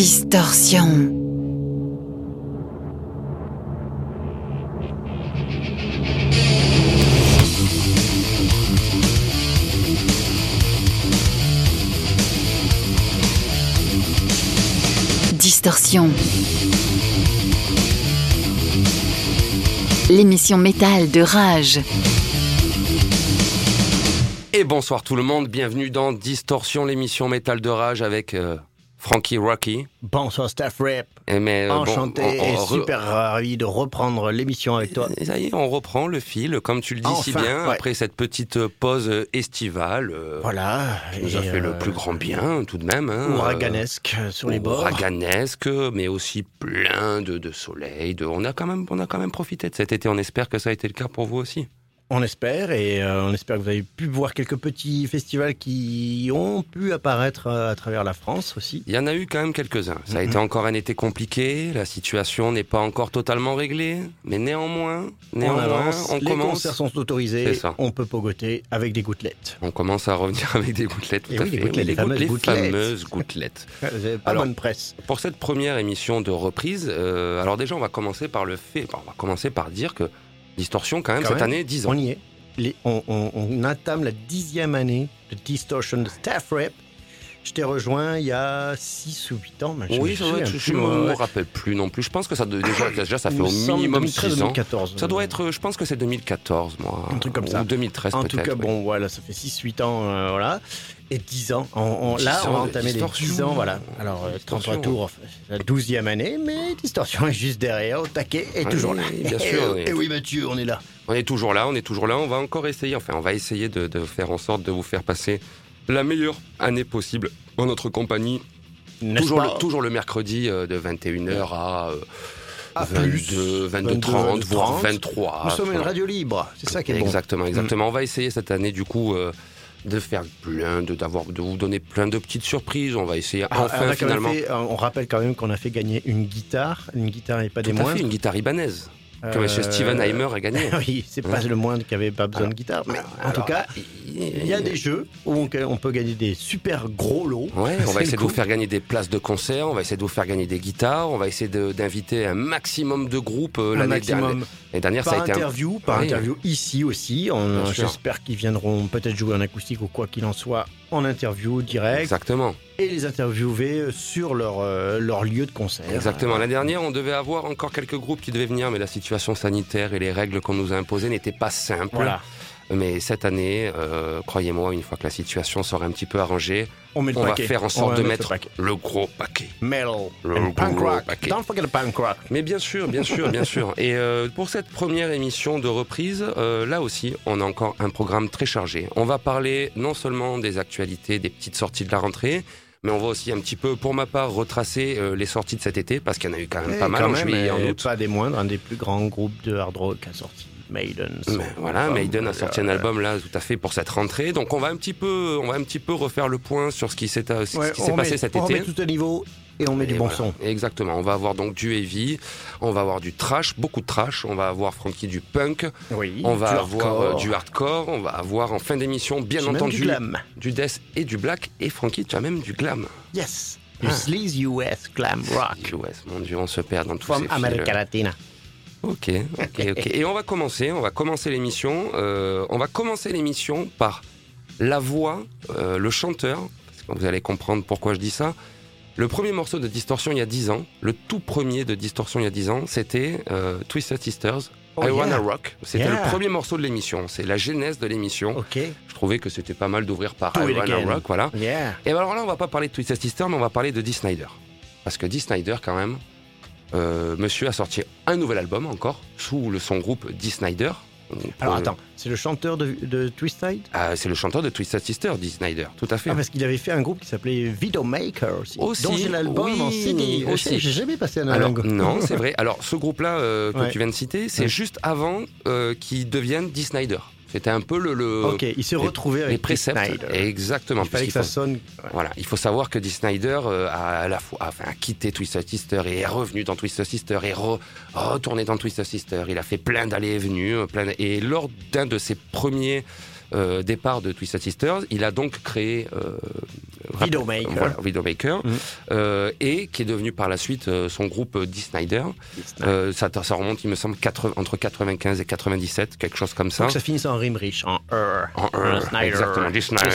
Distorsion. Distorsion. L'émission métal de Rage. Et bonsoir tout le monde, bienvenue dans Distorsion, l'émission métal de Rage avec euh, Frankie Rocky. Bonsoir Staff Rep. Et mais, euh, bon, Enchanté on- on et super ravi de reprendre l'émission avec toi. Et ça y est, on reprend le fil, comme tu le dis si bien, ouais. après cette petite pause euh, estivale. euh, Voilà. qui nous a fait le euh, plus grand bien tout de même. Hein, Ouraganesque sur les euh, bords. Ouraganesque, mais aussi plein de, de soleil. De, on, a quand même, on a quand même profité de cet été. On espère que ça a été le cas pour vous aussi. On espère et euh, on espère que vous avez pu voir quelques petits festivals qui ont pu apparaître euh, à travers la France aussi. Il y en a eu quand même quelques-uns. Ça a Mhm. été encore un été compliqué. La situation n'est pas encore totalement réglée. Mais néanmoins, on néanmoins, avance, on les commence. concerts sont autorisés, ça. on peut pogoter avec des gouttelettes. On commence à revenir avec des gouttelettes, tout Et à oui, les fait. gouttelettes, les goutte- fameuses les gouttelettes. fameuses gouttelettes. Pas Alors, bonne presse. Pour cette première émission de reprise, euh, alors déjà, on va commencer par le fait, on va commencer par dire que Distorsion, quand même, Quand cette même, année, 10 ans. On y est. Les- on, on- on entame la dixième année de Distortion de Staff Rep. Je t'ai rejoint il y a 6 ou 8 ans. je Oui, me je ne ouais, me ouais. rappelle plus non plus. Je pense que ça, déjà, déjà, ça fait me au minimum 2013, 6 ans. 2014. Ça doit être, je pense que c'est 2014, moi. Un truc comme ça. Ou 2013 En tout cas, oui. bon, voilà, ça fait 6-8 ans, euh, voilà. Et 10 ans. On- on- 10 là, on ans de entamer les Distorsion. 10 ans, voilà. Alors, euh, 33 Distorsion. tours, la 12e année, mais Distorsion est juste derrière, au taquet, et toujours là. bien sûr, oui. Et oui, Mathieu, on est là. On est toujours là, on est toujours là. On va encore essayer, enfin, on va essayer de, de faire en sorte de vous faire passer la meilleure année possible en notre compagnie. Toujours le, toujours le mercredi euh, de 21h à, euh, À 22, plus. 22, 22, 30, voire 30. 23. Nous sommes une radio libre, c'est ça qui est bon. Exactement, exactement. On va essayer cette année, du coup, euh, de faire plein, de, d'avoir, de vous donner plein de petites surprises. On va essayer Ah, on, enfin, même finalement. fait- on rappelle quand même qu'on a fait gagner une guitare, une guitare et pas des Tout à moindres. fait, une guitare ibanaise que Euh, Monsieur Steven Heimer a gagné. Oui, c'est pas Ouais. le moindre qui avait pas besoin de guitare, mais en tout cas, il y a des jeux où on, on peut gagner des super gros lots. Ouais, on va essayer de vous faire gagner des places de concert, on va essayer de vous faire gagner des guitares, on va essayer d'inviter un maximum de groupes euh, l'année dernière. L'année dernière, par ça a été un- interview, par Oui. interview ici aussi. J'espère qu'ils viendront peut-être jouer en acoustique ou quoi qu'il en soit en interview direct Exactement, et les interviewer sur leur, euh, leur lieu de concert. exactement. L'année dernière, on devait avoir encore quelques groupes qui devaient venir, mais la situation sanitaire et les règles qu'on nous a imposées n'étaient pas simples. Voilà, Mais cette année, euh, croyez-moi, une fois que la situation sera un petit peu arrangée, on met le on va faire en sorte de mettre le gros paquet. Metal Le and punk gros rock. paquet. Don't forget the punk rock. Mais bien sûr, bien sûr, bien sûr. Et euh, pour cette première émission de reprise, euh, là aussi, on a encore un programme très chargé. On va parler non seulement des actualités, des petites sorties de la rentrée, mais on va aussi un petit peu, pour ma part, retracer euh, les sorties de cet été, parce qu'il y en a eu quand même Et pas mal en même, juillet et en août. Pas des moindres, un des plus grands groupes de hard rock a sorti Maiden. Mais voilà, album. Maiden a sorti un Euh, album là tout à fait pour cette rentrée. Donc on va un petit peu, on va un petit peu refaire le point sur ce qui s'est ce ouais, qui s'est on passé met- cet on été. remet tout à niveau et on met du bon voilà, son. Exactement. On va avoir donc du heavy, on va avoir du trash, beaucoup de trash. On va avoir Frankie du punk, Oui, on va du avoir hardcore. euh, du hardcore, on va avoir en fin d'émission, bien entendu, du glam. du death et du black. Et Frankie, tu as même du glam. Yes. Du Ah. sleaze US glam rock. US, mon Dieu, on se perd dans tous From ces fils. America Latina. Ok, ok, ok. Et on va commencer, on va commencer l'émission. euh, on va commencer l'émission par la voix, euh, le chanteur, parce que vous allez comprendre pourquoi je dis ça. Le premier morceau de Distortion il y a 10 ans, le tout premier de Distortion il y a 10 ans, c'était euh, Twisted Sisters, Oh, I yeah. Wanna Rock. C'était Yeah. le premier morceau de l'émission, c'est la genèse de l'émission. Ok. Je trouvais que c'était pas mal d'ouvrir par Do I Wanna again. Rock, voilà. Yeah. Et ben alors là, on va pas parler de Twisted Sister, mais on va parler de Dee Snyder. Parce que Dee Snyder, quand même, euh, monsieur a sorti un nouvel album encore, sous le, son groupe Dee Snyder. Alors attends, c'est le chanteur de, de Twisted ah, c'est le chanteur de Twisted Sister, Dee Snyder, tout à fait. Ah, parce qu'il avait fait un groupe qui s'appelait Videomaker aussi. Aussi, dont j'ai l'album oui, en CD. aussi. J'ai jamais passé un Alors, album. non, c'est vrai. Alors, ce groupe-là euh, que Ouais. tu viens de citer, c'est Ouais. juste avant euh, qu'il devienne Dee Snyder. C'était un peu le. le Ok, il s'est retrouvé les avec préceptes. Snyder. Exactement. Il fallait que ça faut- sonne. ouais. Voilà, il faut savoir que Dee Snyder euh, a à la fois enfin, a quitté Twisted Sister et est revenu dans Twisted Sister et re- retourné dans Twisted Sister. Il a fait plein d'allées et venues, euh, plein et lors d'un de ses premiers euh, départs de Twisted Sisters, il a donc créé euh, Videomaker. Voilà, Videomaker. Mhm. Euh, et qui est devenu par la suite euh, son groupe euh, Dee Snyder. Euh, ça, ça remonte, il me semble, 80 entre 95 et 97, quelque chose comme ça. Que ça finisse en rime riche, en er. En un, Snyder, exactement, Dee Snyder,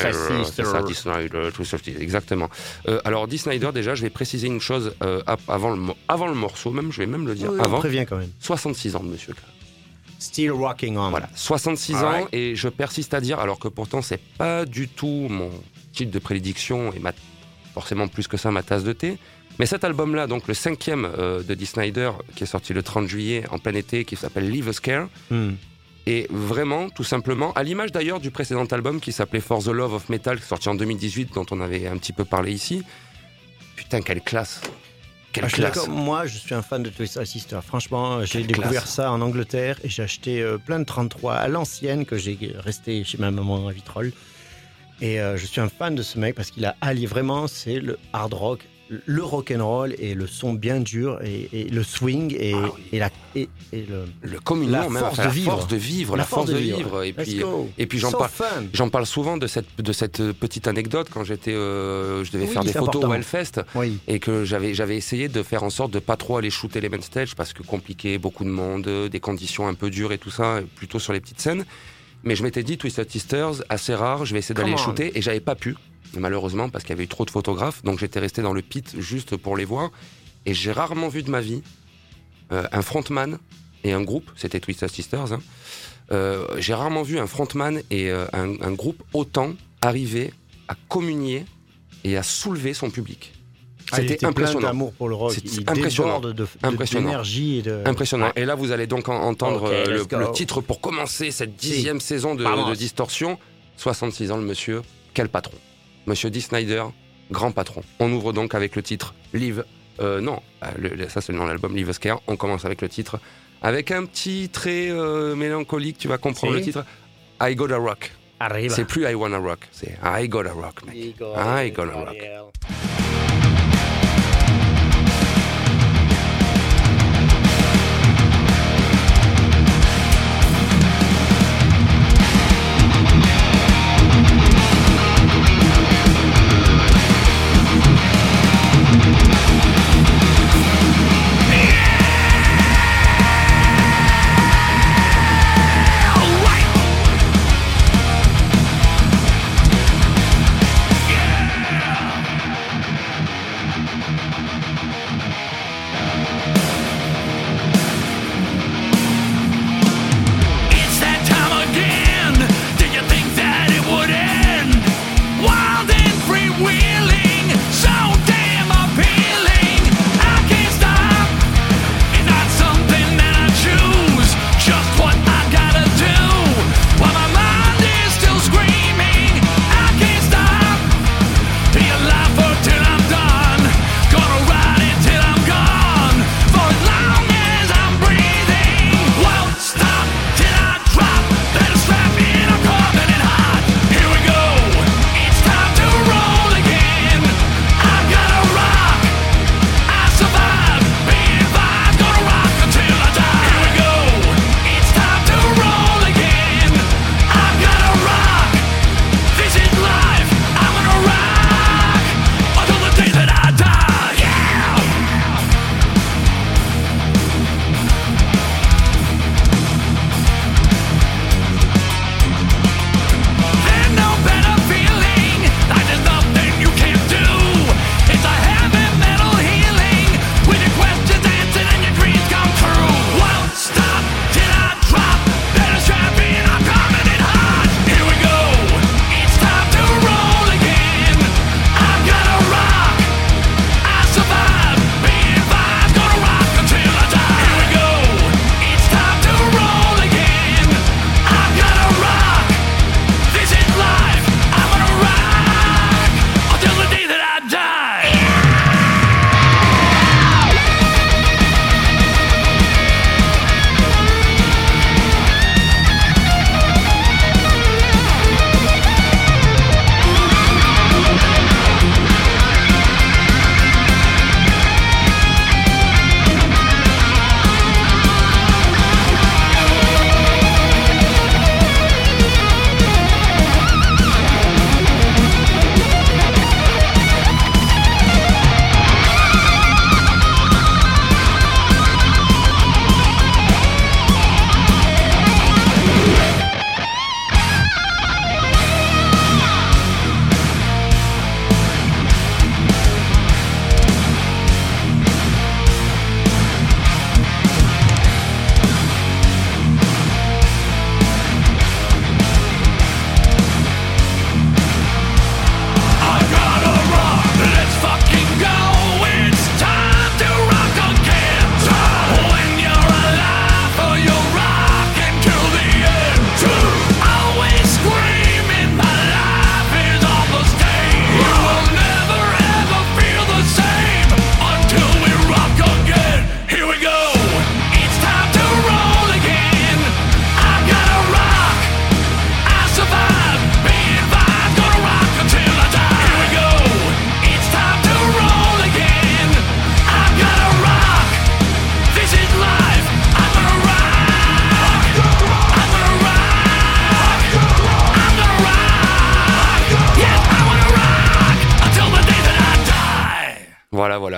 ça, Dee Snyder, Twisted exactement. Euh, alors, Dee Snyder, déjà, je vais préciser une chose euh, avant, le, avant le morceau, même, je vais même le dire Oui, on avant. prévient quand même. 66 ans de monsieur. Still rocking on. Voilà, 66 Alright. ans et je persiste à dire, alors que pourtant c'est pas du tout mon type de prédiction et ma, forcément plus que ça ma tasse de thé. Mais cet album-là, donc le cinquième euh, de Dee Snyder, qui est sorti le 30 juillet en plein été, qui s'appelle Leave a Scare, Hmm. et vraiment, tout simplement, à l'image d'ailleurs du précédent album qui s'appelait For the Love of Metal, est sorti en 2018, dont on avait un petit peu parlé ici. Putain, quelle classe Quelle Ah, classe. Moi, je suis un fan de Twisted Sister. Franchement, j'ai Quelle découvert classe. ça en Angleterre et j'ai acheté euh, plein de 33 à l'ancienne que j'ai resté chez ma maman à Vitrolles. Et euh, je suis un fan de ce mec parce qu'il a allié vraiment, c'est le hard rock, le rock and roll et le son bien dur et, et le swing et, Ah oui. et la et, le Le communion, La même, force enfin, de la vivre. force de vivre, la, force, de vivre. Et Let's puis, go. et puis j'en So parle. J'en parle souvent de cette, de cette petite anecdote quand j'étais, euh, je devais Oui, faire des photos important. au Hellfest Oui. et que j'avais, j'avais essayé de faire en sorte de pas trop aller shooter les main stage parce que compliqué, beaucoup de monde, euh, des conditions un peu dures et tout ça, plutôt sur les petites scènes. Mais je m'étais dit Twisted Sisters, assez rare, je vais essayer d'aller shooter et j'avais pas pu, malheureusement, parce qu'il y avait eu trop de photographes, donc j'étais resté dans le pit juste pour les voir. Et j'ai rarement vu de ma vie euh, un frontman et un groupe, c'était Twisted Sisters, hein. Euh, j'ai rarement vu un frontman et euh, un, un groupe autant arriver à communier et à soulever son public. Ah, C'était impressionnant. d'amour pour le rock. Il impressionnant. de- de- Impressionnant. d'énergie et de Impressionnant. Et là, vous allez donc en- entendre le, titre pour commencer cette dixième saison de, de Distorsion. 66 ans, le monsieur. Quel patron. Monsieur Dee Snyder, grand patron. On ouvre donc avec le titre Live. Euh, non, euh, le- ça c'est le nom de l'album, Live a Scare. On commence avec le titre. Avec un petit trait euh, mélancolique, tu vas comprendre Si. le titre. I Gotta Rock. Arriba. C'est plus I Wanna Rock, c'est I Gotta Rock, mec. I Gotta Rock.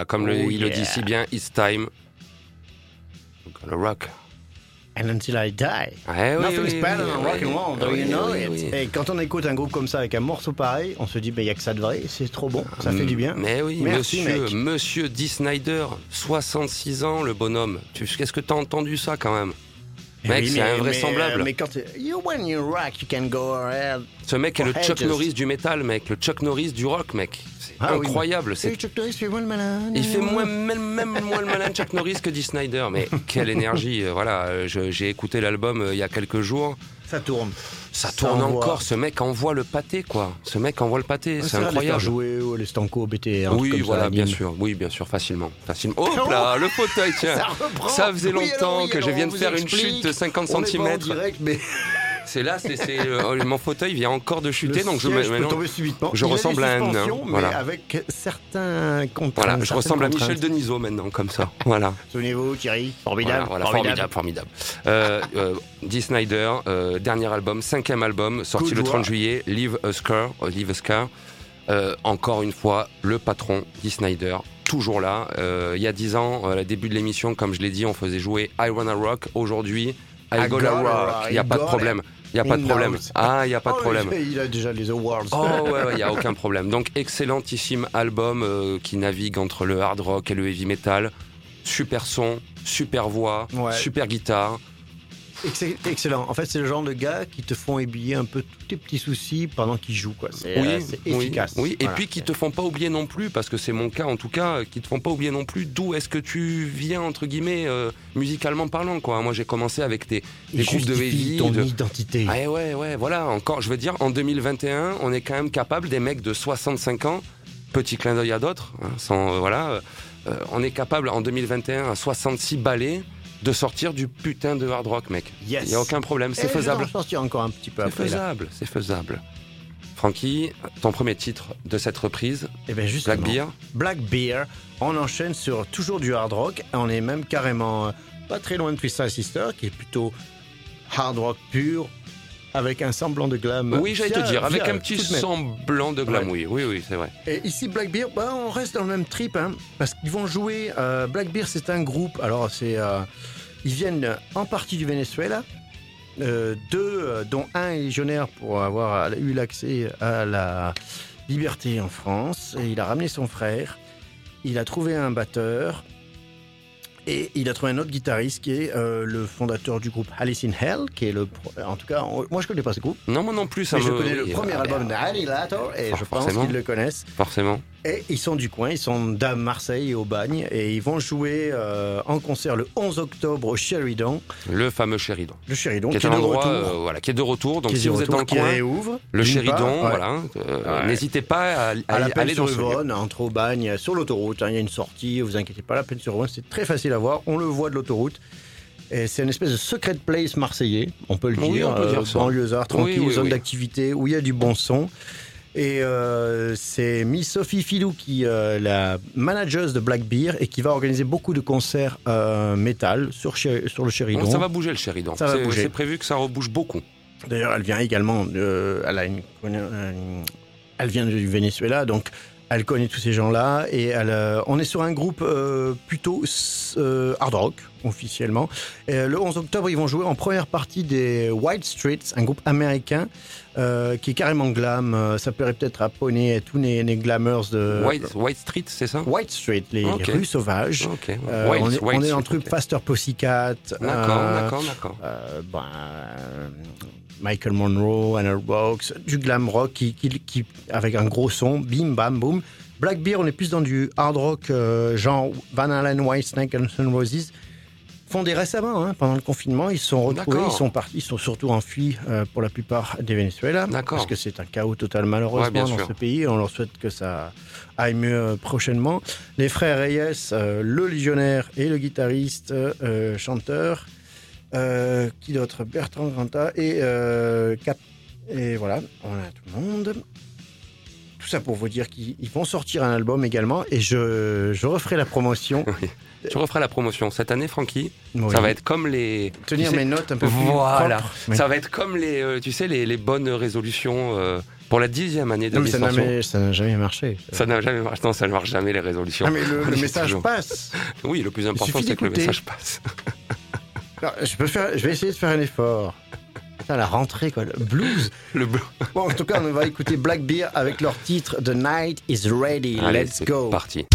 Comme le- Oh, il le dit si bien, it's time. We're gonna rock. And until I die. Ouais, oui, Nothing's oui, better oui, than oui, rock and roll, do oui, you know oui, it? oui. Et quand on écoute un groupe comme ça avec un morceau pareil, on se dit, il n'y a que ça de vrai, c'est trop bon, ça fait du bien. Mais oui, Merci, monsieur, mec. monsieur Dee Snyder, 66 ans, le bonhomme. Qu'est-ce que t'as entendu ça quand même? Eh Mec, oui, c'est invraisemblable. Mais, mais quand you, when you rock, you can go ahead. Ce mec est le Chuck. Norris du métal, mec. Le Chuck Norris du rock, mec. Ah incroyable. Chuck Norris fait moins le malin. Il fait moins, même, même moins le malin Chuck Norris que Dee Snyder. Mais quelle énergie. euh, Voilà, euh, j'ai écouté l'album euh, il y a quelques jours. Ça tourne. Ça Ça tourne envoie. encore. Ce mec envoie le pâté, quoi. Ce mec envoie le pâté. C'est incroyable. jouer ou les Stanco, BT, Oui, comme ça, voilà, bien sûr. Oui, bien sûr, facilement. facilement. Hop là, le fauteuil, tiens. Ça reprend. Ça faisait Oui, longtemps alors, oui, que je viens de faire une chute de 50 On est pas cm. direct, mais C'est là, c'est c'est, euh, mon fauteuil vient encore de chuter, le donc je me- peut tomber subitement. je Il ressemble à un suspensions, mais voilà. avec certains contraintes. Voilà, je ressemble à Michel. Denisot maintenant, comme ça. Voilà. Souvenez-vous, Thierry, Voilà, formidable, voilà, formidable, formidable. Euh, euh, Dee Snyder, euh, dernier album, cinquième album, sorti le 30 joie. juillet, Leave a Scar, euh, Leave a Scar. Euh, encore une fois, le patron, Dee Snyder, toujours là. Euh, il y a dix ans, euh, au début de l'émission, comme je l'ai dit, on faisait jouer I Wanna Rock. Aujourd'hui, I, I Gotta gotta Rock. Il n'y a pas de problème. Il n'y a pas de problème. Ah, il n'y a pas de Oh, problème. Il il a déjà les awards. Oh ouais, ouais, il n'y a aucun problème. Donc excellentissime album euh, qui navigue entre le hard rock et le heavy metal. Super son, super voix, Ouais. super guitare. Excell- Excellent. En fait, c'est le genre de gars qui te font oublier un peu tous tes petits soucis pendant qu'ils jouent. quoi. C'est Oui, euh, c'est oui, efficace. Oui, et Voilà. puis qui te font pas oublier non plus, parce que c'est mon cas en tout cas, qui te font pas oublier non plus d'où est-ce que tu viens entre guillemets euh, musicalement parlant quoi. Moi j'ai commencé avec des, des groupes de heavy, ton de- identité. Ouais, ouais, ouais, voilà, encore, je veux dire, en 2021, on est quand même capable, des mecs de 65 ans, petit clin d'œil à d'autres, hein, sans, euh, voilà, euh, euh, on est capable en 2021, à 66 balais, de sortir du putain de hard rock, mec. Yes. Il n'y a aucun problème, c'est je vais faisable. en sortir encore un petit peu C'est après. là. faisable, c'est faisable. Francky, ton premier titre de cette reprise, Eh ben justement, Black Beer, Black Beer. On enchaîne sur toujours du hard rock. On est même carrément euh, pas très loin de Twisted Sister, qui est plutôt hard rock pur, avec un semblant de glam. oui, j'allais te dire, avec via- un petit semblant de glam, oui, oui, oui, c'est vrai. Et ici, Black Beer, bah, on reste dans le même trip, hein, parce qu'ils vont jouer. euh, Black Beer, c'est un groupe. Alors, c'est, euh, ils viennent en partie du Venezuela. euh, deux, euh, dont un est légionnaire pour avoir eu l'accès à la liberté en France. Et il a ramené son frère. Il a trouvé un batteur. Et il a trouvé un autre guitariste qui est euh, le fondateur du groupe Alice in Hell, qui est le. pro- En tout cas, on- moi je connais pas ce groupe, Non, moi non plus, ça mais je me. connais le premier ah, album d'Annihilator et je pense qu'ils le connaissent. Forcément. Et ils sont du coin, ils sont d'à Marseille et au Bagne et ils vont jouer euh, en concert le 11 octobre au Sheridan. Le fameux Chéridon. Le Sheridan Qui est qui un est de endroit, euh, voilà, qui est de retour. Donc qui si vous êtes dans le qui coin, réouvre, le ouais. voilà, euh, Ouais. n'hésitez pas à, à- à la aller sur dans. Yvonne, entre au Bagne, sur l'autoroute. hein, Il y a une sortie, vous inquiétez pas, la peine sur Yvonne, c'est très facile à voir. On le voit de l'autoroute. Et c'est une espèce de secret place marseillais, on peut le Oui, dire. on peut dire ça. banlieusard, tranquille, Oui, oui, zone d'activité où il y a du bon son. Et euh, c'est Miss Sophie Filou qui euh, la manageuse de Black Beer et qui va organiser beaucoup de concerts euh, métal sur, le. Bon, ça va bouger le va C'est- bouger. C'est prévu que ça rebouge beaucoup. D'ailleurs, elle vient également de, elle a une, une- elle vient du Venezuela, donc elle connaît tous ces gens-là et elle, euh, on est sur un groupe euh, plutôt euh, hard rock officiellement. Et, le 11 octobre, ils vont jouer en première partie des White Streets, un groupe américain euh, qui est carrément glam. Euh, Ça plairait peut-être à Poney et tous les, les glamours de White, White Street, c'est ça? White Street, les rues sauvages. Ok. Euh, White- on est, White on est dans le truc ok. Faster Pussycat. D'accord, euh, d'accord, d'accord. ben, Michael Monroe, Anna Rocks, du glam rock qui, qui, qui- avec un gros son, bim bam boum. Black Beer, on est plus dans du hard rock genre Van Halen, Whitesnake, Guns N' Roses. Fondés récemment, hein, pendant le confinement, ils se sont retrouvés, ils sont partis, ils sont surtout enfuis euh, pour la plupart des Venezuela, parce que c'est un chaos total malheureusement dans sûr. ce pays. On leur souhaite que ça aille mieux euh, prochainement. Les frères Reyes, euh, le légionnaire et le guitariste, euh, chanteur, qui d'autre? Bertrand Granta et Cap. Et voilà, on a tout le monde. Tout ça pour vous dire qu'ils ils vont sortir un album également et je, je referai la promotion. Tu referas la promotion cette année, Francky. Oui. Ça va être comme les. tenir tu sais- mes notes un peu plus Voilà. Ça va être comme les, euh, tu sais, les, les bonnes résolutions euh, Pour la dixième année de Non, mais ça n'a jamais, marché. Ça n'a jamais marché. Non, ça ne marche jamais les résolutions. Ah, mais le, message toujours- passe. Oui, le plus important, c'est que le message passe. Je, peux faire, je vais essayer de faire un effort. Putain, la rentrée, quoi. Le blues. Le bleu. Bon, en tout cas, on va écouter Black Bear avec leur titre The Night is Ready. Allez, Let's c'est go. parti.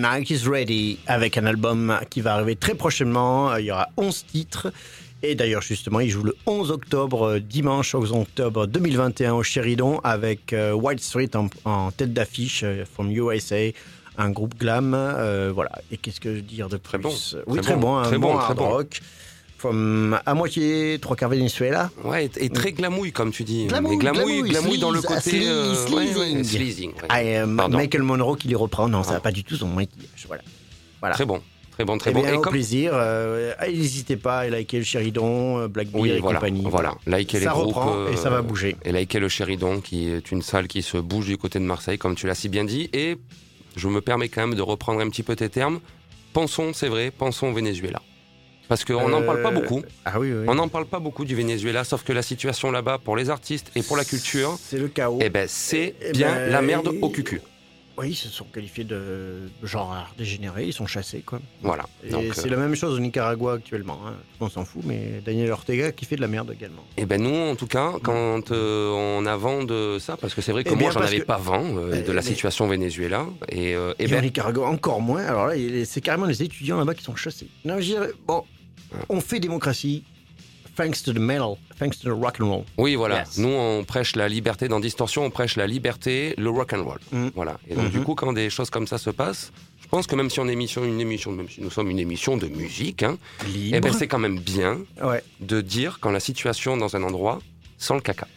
Night is Ready, avec un album qui va arriver très prochainement. Il y aura 11 titres. Et d'ailleurs, justement, il joue le 11 octobre, euh, dimanche 11 octobre 2021 au Sheridan avec euh, White Street en, en tête d'affiche, euh, from USA, un groupe glam. euh, voilà. Et qu'est-ce que dire de plus Très bon, Oui, très très, bon, bon, un très bon, bon, hard très bon. From, à moitié trois quarts Venezuela. Ouais, et, très glamouille, comme tu dis. Glamouille, glamouille, glamouille, dans le côté. euh, sleazing. ouais. Ah, euh. Michael Monroe qui les reprend. Non, ça Ah. n'a pas du tout son. Voilà. Très bon, très bon, très Eh bon. bien, Et au comme- plaisir. euh, N'hésitez pas à liker le Chéridon, euh, Black Bear Oui, et voilà, compagnie. voilà. Likez les ça groupes. reprend et euh, ça va bouger. Et likez le Chéridon, qui est une salle qui se bouge du côté de Marseille, comme tu l'as si bien dit. Et je me permets quand même de reprendre un petit peu tes termes. Pensons, c'est vrai, pensons au Venezuela. Parce qu'on n'en parle pas Euh, beaucoup. Ah oui, oui. On n'en parle pas beaucoup du Venezuela, sauf que la situation là-bas, pour les artistes et pour la culture, C'est le chaos. eh ben, c'est Eh bien ben, la merde au cucu. Oui, ils se sont qualifiés de genre art dégénéré, ils sont chassés quoi. Voilà. Et c'est euh, la même chose au Nicaragua actuellement. hein. Monde s'en fout, mais Daniel Ortega qui fait de la merde également. eh ben nous, en tout cas, quand euh, on a vent de ça, parce que c'est vrai que Eh bien, moi, j'en avais que- pas vent euh, Eh, de la situation au Venezuela. Et, eh Et, ben, au Nicaragua encore moins. Alors là, c'est carrément les étudiants là-bas qui sont chassés. Non, je dirais, bon, on fait démocratie. Thanks to the metal, thanks to the rock and roll. Oui, voilà. Yes. Nous, on prêche la liberté dans Distorsion, on prêche la liberté, le rock and roll. Mm. Voilà. Et donc, du coup, quand des choses comme ça se passent, je pense que même si on est émission, une émission, même si nous sommes une émission de musique, hein, eh ben, c'est quand même bien ouais, de dire quand la situation dans un endroit sent le caca.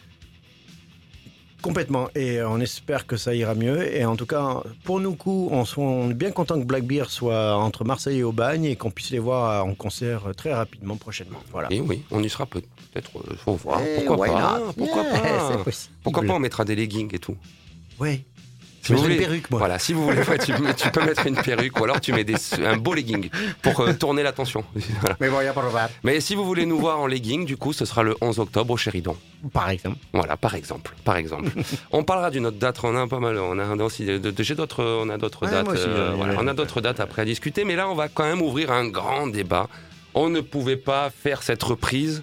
Complètement. Et on espère que ça ira mieux. Et en tout cas, pour nous coups, on, est bien content que Blackbeard soit entre Marseille et Aubagne et qu'on puisse les voir en concert très rapidement prochainement. Voilà. Et oui, on y sera peut- peut-être, euh, faut voir. Pourquoi pas Pourquoi Yeah, pas. Pourquoi pas on mettra des leggings et tout Ouais. Si Je vous mettrai une perruque, moi. Voilà, si vous voulez, ouais, tu, tu peux mettre une perruque ou alors tu mets des, un beau legging pour euh, tourner l'attention. Voilà. Mais bon, il n'y a pas de problème. Mais si vous voulez nous voir en legging, du coup, ce sera le 11 octobre au Chéridon. Par exemple. Voilà, par exemple, par exemple. on parlera d'une autre date. On a pas mal. On a aussi de- de- j'ai d'autres. On a d'autres Ouais, dates. aussi, euh, voilà, on a d'autres dates après à discuter. Mais là, on va quand même ouvrir un grand débat. On ne pouvait pas faire cette reprise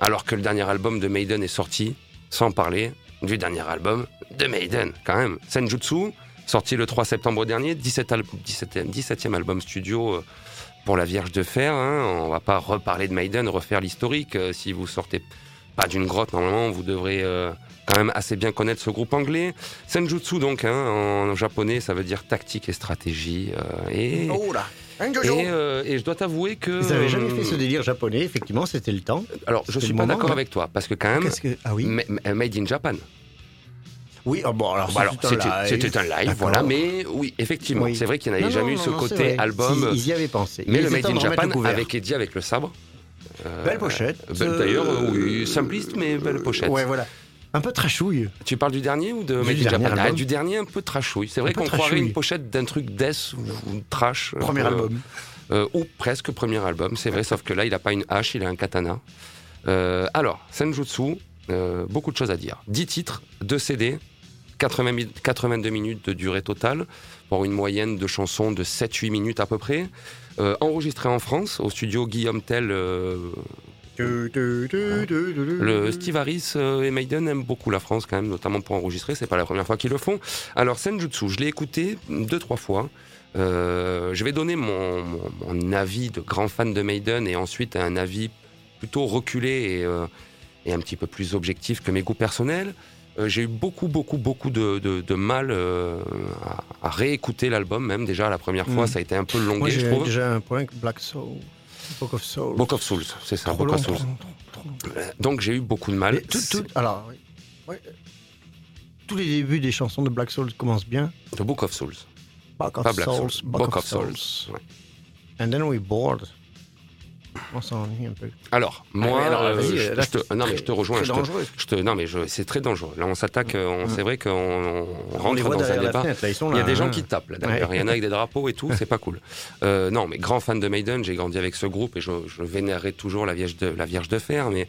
alors que le dernier album de Maiden est sorti, sans parler du dernier album de Maiden, quand même. Senjutsu, sorti le 3 septembre dernier, 17 al- 17e, 17e album studio euh, pour la Vierge de Fer. Hein. On va pas reparler de Maiden, refaire l'historique. Euh, si vous sortez pas d'une grotte, normalement, vous devrez euh, quand même assez bien connaître ce groupe anglais. Senjutsu, donc, hein, en japonais, ça veut dire tactique et stratégie. euh, et, Oh là Un et, euh, et je dois t'avouer que... Vous n'avez jamais fait ce délire japonais, effectivement, c'était le temps. Alors, je suis pas d'accord avec toi, parce que quand même, que... Ah oui ma- ma- Made in Japan. Oui, ah bon, alors, Bah alors, c'était un live. voilà, mais oui, effectivement, Oui. c'est vrai qu'il n'y avait jamais eu ce côté album, Si, Ils y avaient pensé. mais le Made in Japan avec Eddie avec le sabre. Euh, Belle pochette. belle- Euh, D'ailleurs, euh, oui, simpliste, mais belle pochette. Ouais, voilà. Un peu trashouille. Tu parles du dernier ou de Du Made in dernier Japan Ah. Du dernier, un peu trashouille. C'est vrai qu'on croirait une pochette d'un truc death ou, trash. un Premier album. euh, ou presque premier album, c'est vrai, sauf que là, il n'a pas une hache, il a un katana. Euh, alors, Senjutsu, euh, beaucoup de choses à dire. 10 titres, 2 CD, 80 mi- 82 minutes de durée totale, pour une moyenne de chansons de 7-8 minutes à peu près. Euh, enregistré en France, au studio Guillaume Tell. euh, le Steve Harris euh, et Maiden aiment beaucoup la France quand même, notamment pour enregistrer. C'est pas la première fois qu'ils le font. Alors Senjutsu, je l'ai écouté deux trois fois. Je vais donner mon, mon- mon avis de grand fan de Maiden et ensuite un avis plutôt reculé et, et un petit peu plus objectif que mes goûts personnels. Euh, J'ai eu beaucoup, beaucoup, beaucoup de, de- de mal euh, à, à réécouter l'album, même déjà la première fois, Mm. ça a été un peu Moi, longué, je j'ai trouve. déjà un point Black Soul. Book of Soul. Book of Souls, c'est ça, Trop Book long, of Souls. trop long, trop- trop long. Euh, Donc j'ai eu beaucoup de mal. Mais tout- tout- alors, oui. Ouais. tous les débuts des chansons de Black Soul commencent bien. The Book of Souls. Book of Pas Black Souls, Souls, Book, Book of of Souls, Souls. ouais. And then we bored. On s'ennuie un peu. Alors, moi, euh, vas-y, je, là, je te, non, mais je te rejoins. Je te, dangereux. je te- non, mais c'est très dangereux. Là, on s'attaque. euh. C'est vrai qu'on on On rentre dans un débat. fenêtre, là, Il y a des gens hein. qui tapent là d'ailleurs. Ouais. Il y en a avec des drapeaux et tout, c'est pas cool. Euh, non, mais grand fan de Maiden, j'ai grandi avec ce groupe et je, vénérerai toujours la Vierge de, la Vierge de Fer. Mais,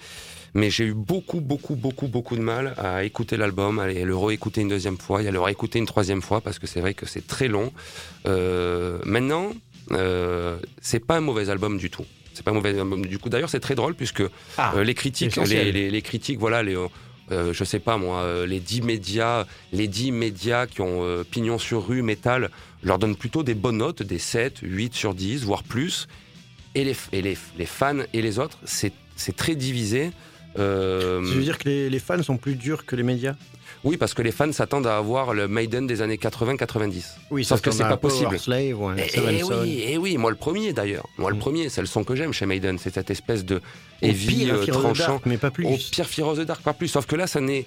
mais j'ai eu beaucoup, beaucoup, beaucoup, beaucoup de mal à écouter l'album, à le réécouter une deuxième fois, et à le réécouter une troisième fois parce que c'est vrai que c'est très long. Euh, maintenant, euh, c'est pas un mauvais album du tout. C'est pas mauvais du coup. D'ailleurs, c'est très drôle puisque Ah, euh, les critiques, les, les- les critiques, voilà, les, euh, je sais pas moi, euh, les 10 médias, les 10 médias qui ont euh, pignon sur rue, métal, leur donnent plutôt des bonnes notes, des 7, 8 sur 10, voire plus. Et les, et les, les fans et les autres, c'est c'est très divisé. Euh, Tu veux dire que les, les fans sont plus durs que les médias? Oui, parce que les fans s'attendent à avoir le Maiden des années 80-90. Oui, Sauf que c'est un pas possible. Slave ou un Et, Seven et Son. Eh, oui, et oui, moi le premier d'ailleurs. Moi le Mm. premier, c'est le son que j'aime chez Maiden, c'est cette espèce de Au heavy pire, euh, Fear of the tranchant. Dark, mais pas plus. Au pire Fear of the Dark, pas plus. Sauf que là, ça n'est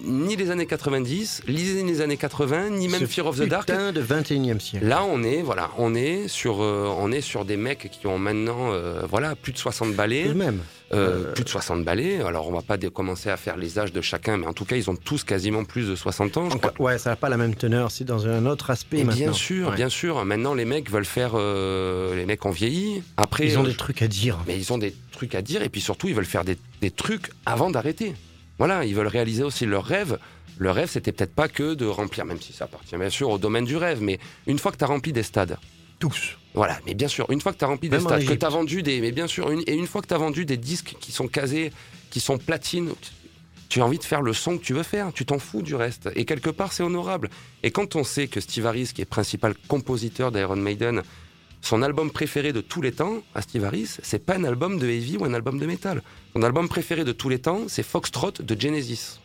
ni les années 90, ni les années 80, ni même Ce Fear of the Dark. De 21e siècle. Là, on est, voilà, on est sur, euh, on est sur des mecs qui ont maintenant, euh, voilà, plus de 60 balais. Tout de même. Euh, plus de 60 balais. Alors, on va pas commencer à faire les âges de chacun, mais en tout cas, ils ont tous quasiment plus de 60 ans. Je crois. Ouais, ça n'a pas la même teneur. C'est dans un autre aspect Et maintenant. bien sûr, Ouais. bien sûr. Maintenant, les mecs veulent faire. euh, les mecs ont vieilli. Après, Ils ont des trucs à dire. mais ils ont des trucs à dire et puis surtout, ils veulent faire des, des trucs avant d'arrêter. Voilà, ils veulent réaliser aussi leurs rêves. Le rêve, c'était peut-être pas que de remplir, même si ça appartient bien sûr au domaine du rêve, mais une fois que tu as rempli des stades, Tous. voilà, mais bien sûr, une fois que tu as rempli des Même stades, que Égypte. tu as vendu des. Mais bien sûr, une- et une fois que tu as vendu des disques qui sont casés, qui sont platines, tu as envie de faire le son que tu veux faire, tu t'en fous du reste. Et quelque part, c'est honorable. Et quand on sait que Steve Harris, qui est principal compositeur d'Iron Maiden, son album préféré de tous les temps, à Steve Harris, c'est pas un album de heavy ou un album de metal. Son album préféré de tous les temps, c'est Foxtrot de Genesis,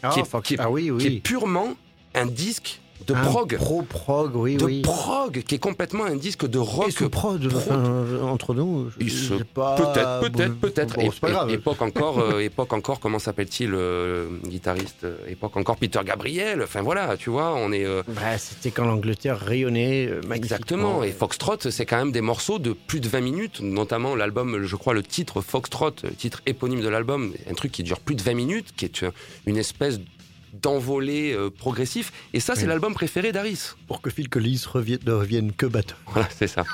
Ah, Qui est- Fox- qui est- ah oui, qui est oui. purement un disque de Un prog. Pro prog, oui, de oui. prog, qui est complètement un disque de Et rock prod, prog. enfin, euh, entre nous. Je pas, Peut-être, peut-être, peut-être. bon, Et- c'est pas et- grave. Époque encore, euh, époque encore, comment s'appelle-t-il, euh, le guitariste euh, Époque encore Peter Gabriel. Enfin voilà, tu vois, on est. euh, Bah, C'était quand l'Angleterre rayonnait. Exactement. Et Foxtrot, c'est quand même des morceaux de plus de 20 minutes, notamment l'album, je crois, le titre Foxtrot, le titre éponyme de l'album, un truc qui dure plus de 20 minutes, qui est une espèce d'envolée euh, progressif. Et ça, c'est Oui. l'album préféré d'Harris. Pour que Phil Collins revienne, ne revienne que batteur. Voilà, c'est ça.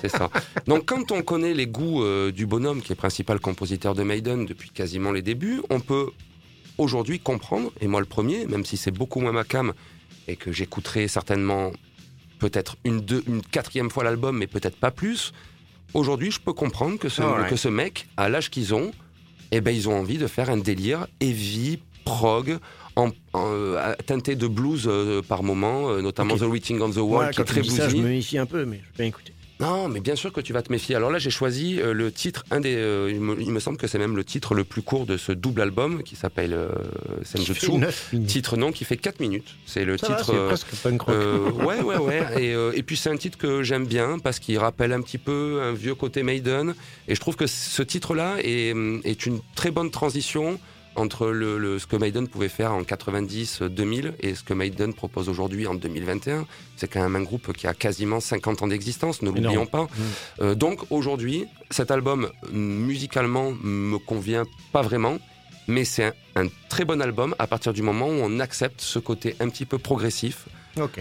c'est ça. Donc, quand on connaît les goûts euh, du bonhomme, qui est principal compositeur de Maiden depuis quasiment les débuts, on peut aujourd'hui comprendre, et moi le premier, même si c'est beaucoup moins ma cam, et que j'écouterai certainement peut-être une, deux, une quatrième fois l'album, mais peut-être pas plus, aujourd'hui, je peux comprendre que ce, Alright. que ce mec, à l'âge qu'ils ont, eh ben, ils ont envie de faire un délire heavy, prog, en, en, euh, teinté de blues euh, par moment, euh, notamment. The Waiting on the Wall, qui est très ça, je bluesy. me méfie un peu, mais je vais bien écouter. Non, mais bien sûr que tu vas te méfier. Alors là, j'ai choisi le titre, un des, euh, il, me, il me semble que c'est même le titre le plus court de ce double album qui s'appelle euh, Senjutsu. Titre non, qui fait 4 minutes. C'est le Ça va, titre. c'est euh, presque punk rock. ouais, ouais, ouais. Et, et puis c'est un titre que j'aime bien parce qu'il rappelle un petit peu un vieux côté Maiden. Et je trouve que ce titre-là est, est une très bonne transition entre le, le- ce que Maiden pouvait faire en 90-2000 et ce que Maiden propose aujourd'hui en 2021. C'est quand même un groupe qui a quasiment 50 ans d'existence, ne l'oublions pas. Mm. Euh, donc aujourd'hui, cet album musicalement me convient pas vraiment, mais c'est un, un très bon album à partir du moment où on accepte ce côté un petit peu progressif,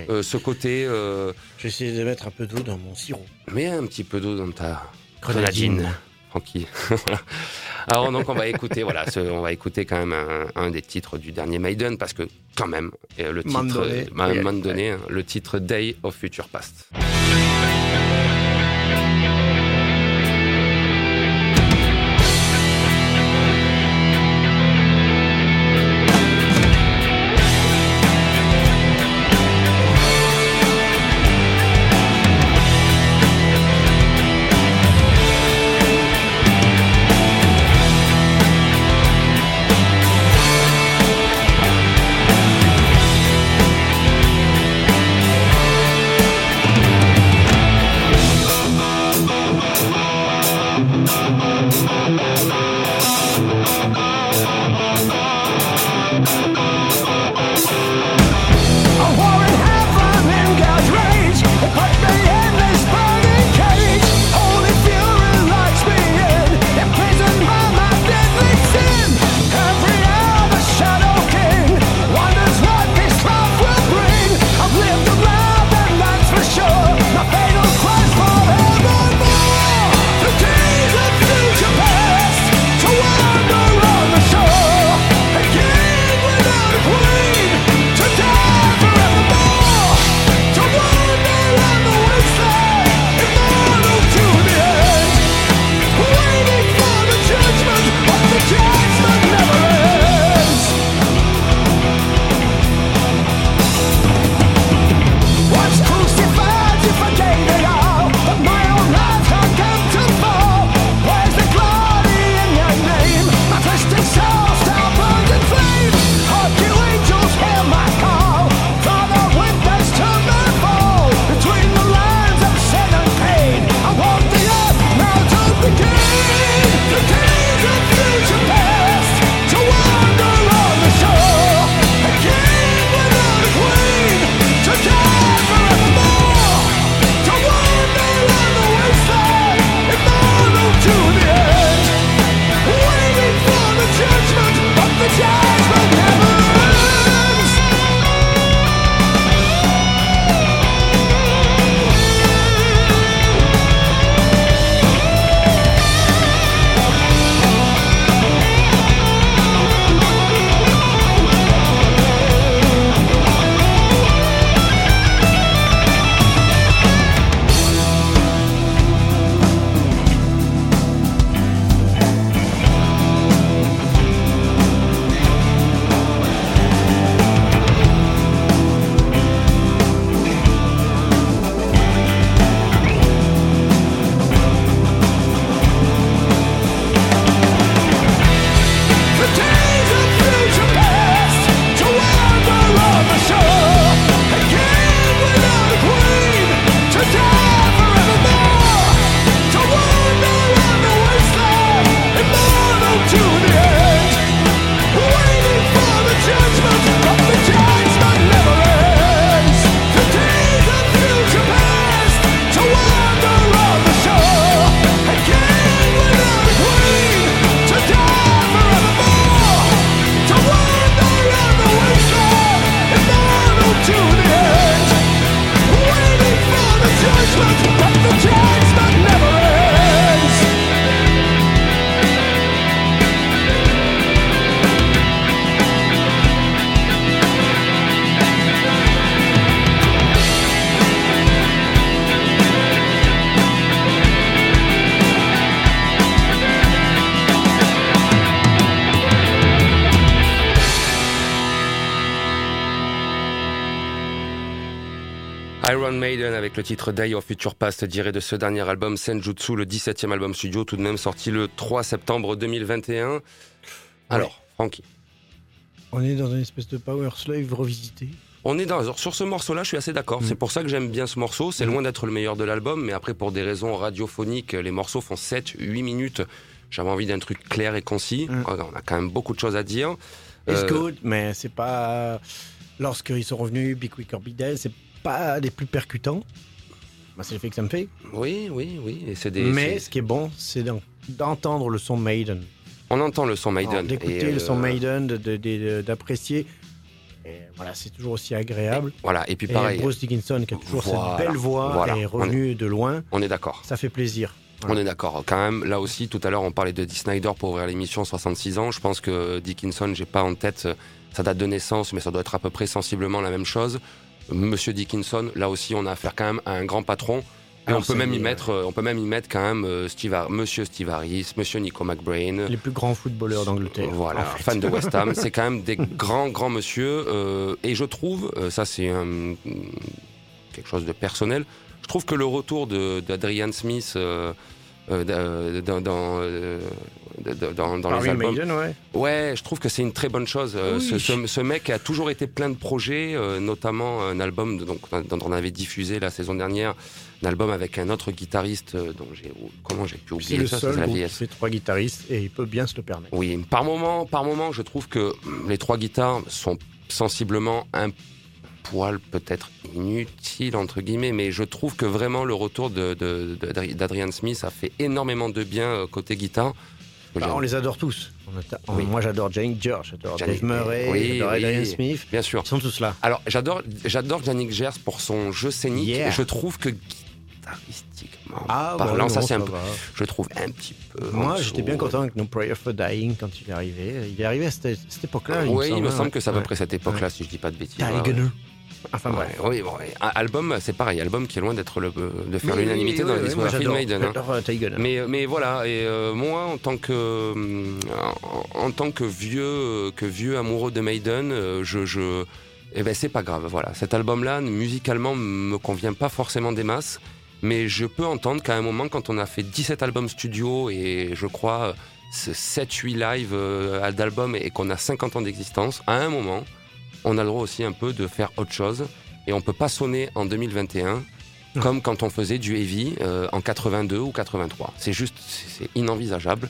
euh, ce côté euh, Je vais essayer de mettre un peu d'eau dans mon sirop. mets un petit peu d'eau dans ta Grenadine. Grenadine. Tranquille. Voilà. Alors donc on va écouter voilà, ce- on va écouter quand même un, un des titres du dernier Maiden parce que quand même euh, le titre donné, euh, à un oui, moment oui. donné, hein, le titre Day of Future Past. Let's le titre Day of Future Past tiré de ce dernier album Senjutsu, le 17e album studio, tout de même sorti le 3 septembre 2021. Alors, Francky, On est dans une espèce de power slave revisité. on est dans, sur ce morceau-là, je suis assez d'accord. Mm. C'est pour ça que j'aime bien ce morceau. C'est Mm. loin d'être le meilleur de l'album, mais après, pour des raisons radiophoniques, les morceaux font 7, 8 minutes. J'avais envie d'un truc clair et concis. Mm. On a quand même beaucoup de choses à dire. It's Euh, good, mais c'est pas. Lorsqu'ils sont revenus, Big Week or Big Day, c'est pas les plus percutants. Bah, c'est l'effet que ça me fait. Oui, oui, oui. Et c'est des, mais c'est- ce qui est bon, c'est d'en- d'entendre le son Maiden. on entend le son Maiden. D'écouter Et, le son euh, Maiden, de- de- de- d'apprécier. Et voilà, c'est toujours aussi agréable. Voilà. Et puis Et pareil, Bruce Dickinson, qui a toujours Voilà, cette belle voix, voilà. est revenu de loin. on est d'accord. Ça fait plaisir. On est d'accord. Quand même, là aussi, tout à l'heure, on parlait de Dee Snyder pour ouvrir l'émission 66 ans. Je pense que Dickinson, j'ai pas en tête euh, sa date de naissance, mais ça doit être à peu près sensiblement la même chose. Monsieur Dickinson, là aussi, on a affaire quand même à un grand patron. Et Alors, on peut même y mettre, euh, on peut même y mettre quand même euh, Steve Monsieur Steve Harris, Monsieur Nico McBrain. Les plus grands footballeurs d'Angleterre. Voilà, en fait. fan de West Ham, c'est quand même des grands grands monsieur. euh, et je trouve, ça c'est quelque chose de personnel. Je trouve que le retour de d'Adrian Smith euh, euh, dans dans, dans, dans- dans les albums, Maiden, ouais. ouais, je trouve que c'est une très bonne chose. Euh, Oui. ce, ce- ce mec a toujours été plein de projets, euh, notamment un album donc dont on avait diffusé la saison dernière, un album avec un autre guitariste euh, dont j'ai comment j'ai pu C'est oublier le ça, seul c'est la vieillesse. fait trois guitaristes et il peut bien se le permettre. Oui, par moment, par moment, je trouve que les trois guitares sont sensiblement un poil peut-être inutile entre guillemets, mais je trouve que vraiment le retour de, de- de- d'Adrian Smith a fait énormément de bien côté guitare. Bah, on les adore tous. On atta- Oui. Moi, j'adore Jane George, j'adore Dave Murray, oui, j'adore oui. Smith. Bien sûr. Ils sont tous là. Alors j'adore, j'adore Yannick Gers pour son jeu scénique. Yeah. Et je trouve que guitaristiquement Ah, parlant, bah, ça c'est un peu, je trouve un petit peu. Moi, j'étais bien content avec No Prayer for Dying quand il est arrivé. Il est arrivé à cette, cette époque-là. Oui, il me hein, semble ouais. que c'est à peu près cette époque-là, si je dis pas de bêtises. Enfin, Ouais, bref. oui, bon, album, c'est pareil, album qui est loin d'être le, de faire l'unanimité oui, dans oui, la discographie de Maiden. hein. Mais, mais voilà, et euh, moi, en tant que, euh, en, en tant que vieux, que vieux amoureux de Maiden, euh, je, je, eh ben, c'est pas grave. Voilà, cet album-là, musicalement, me convient pas forcément des masses, mais je peux entendre qu'à un moment, quand on a fait 17 albums studio et je crois 7-8 lives euh, d'albums et qu'on a 50 ans d'existence, à un moment, on a le droit aussi un peu de faire autre chose. Et on peut pas sonner en 2021 comme quand on faisait du heavy euh, en 82 ou 83. C'est juste, c'est inenvisageable.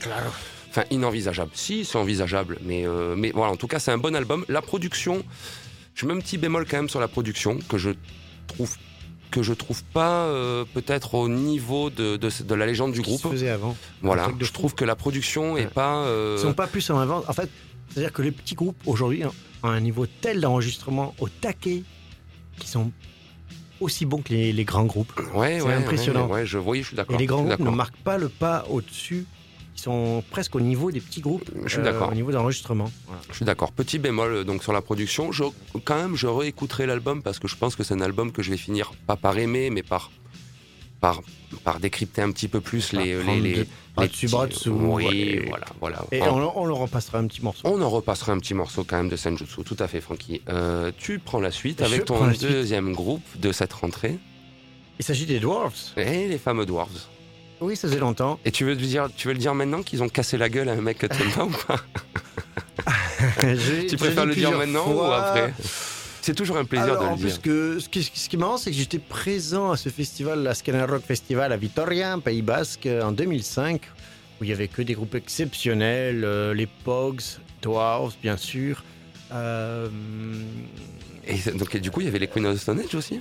Enfin, inenvisageable. Si, c'est envisageable, mais euh, mais voilà. En tout cas, c'est un bon album. La production, je mets un petit bémol quand même sur la production que je trouve que je trouve pas euh, peut-être au niveau de, de, de la légende du se groupe. faisait avant. Voilà, je trouve que la production est Ouais. pas. euh, Ils sont pas plus en avant. En fait, c'est-à-dire que les petits groupes aujourd'hui ont un niveau tel d'enregistrement au taquet qui sont aussi bons que les, les grands groupes. Ouais, c'est ouais, impressionnant. Ouais, je, oui, je suis d'accord. Et les grands groupes ne marquent pas le pas au-dessus. Ils sont presque au niveau des petits groupes. Je suis euh, d'accord. Au niveau d'enregistrement. Voilà. Je suis d'accord. Petit bémol euh, donc sur la production. Je, quand même, je réécouterai l'album parce que je pense que c'est un album que je vais finir pas par aimer, mais par par par décrypter un petit peu plus les les les, de- les dessous, Oui, voilà, voilà. Et On, on, on leur repassera un petit morceau. on en repassera un petit morceau quand même de Senjutsu. Tout à fait, Francky. Euh, tu prends la suite avec ton suite. deuxième groupe de cette rentrée. Il s'agit des Dwarfs. Et les fameux Dwarves. Oui, ça faisait longtemps. Et tu veux le dire, tu veux le dire maintenant qu'ils ont cassé la gueule à un mec que t'aimes pas ou pas Tu préfères le dire maintenant ou après? C'est toujours un plaisir Alors, de en le plus dire. que ce qui, ce qui est marrant, c'est que j'étais présent à ce festival, la Scanner Rock Festival à Vitoria, en Pays Basque, en 2005, où il y avait que des groupes exceptionnels, euh, les Pogs, Dwarves, bien sûr. Euh, Et donc et du coup, il y avait les Queen of the Stone Age aussi?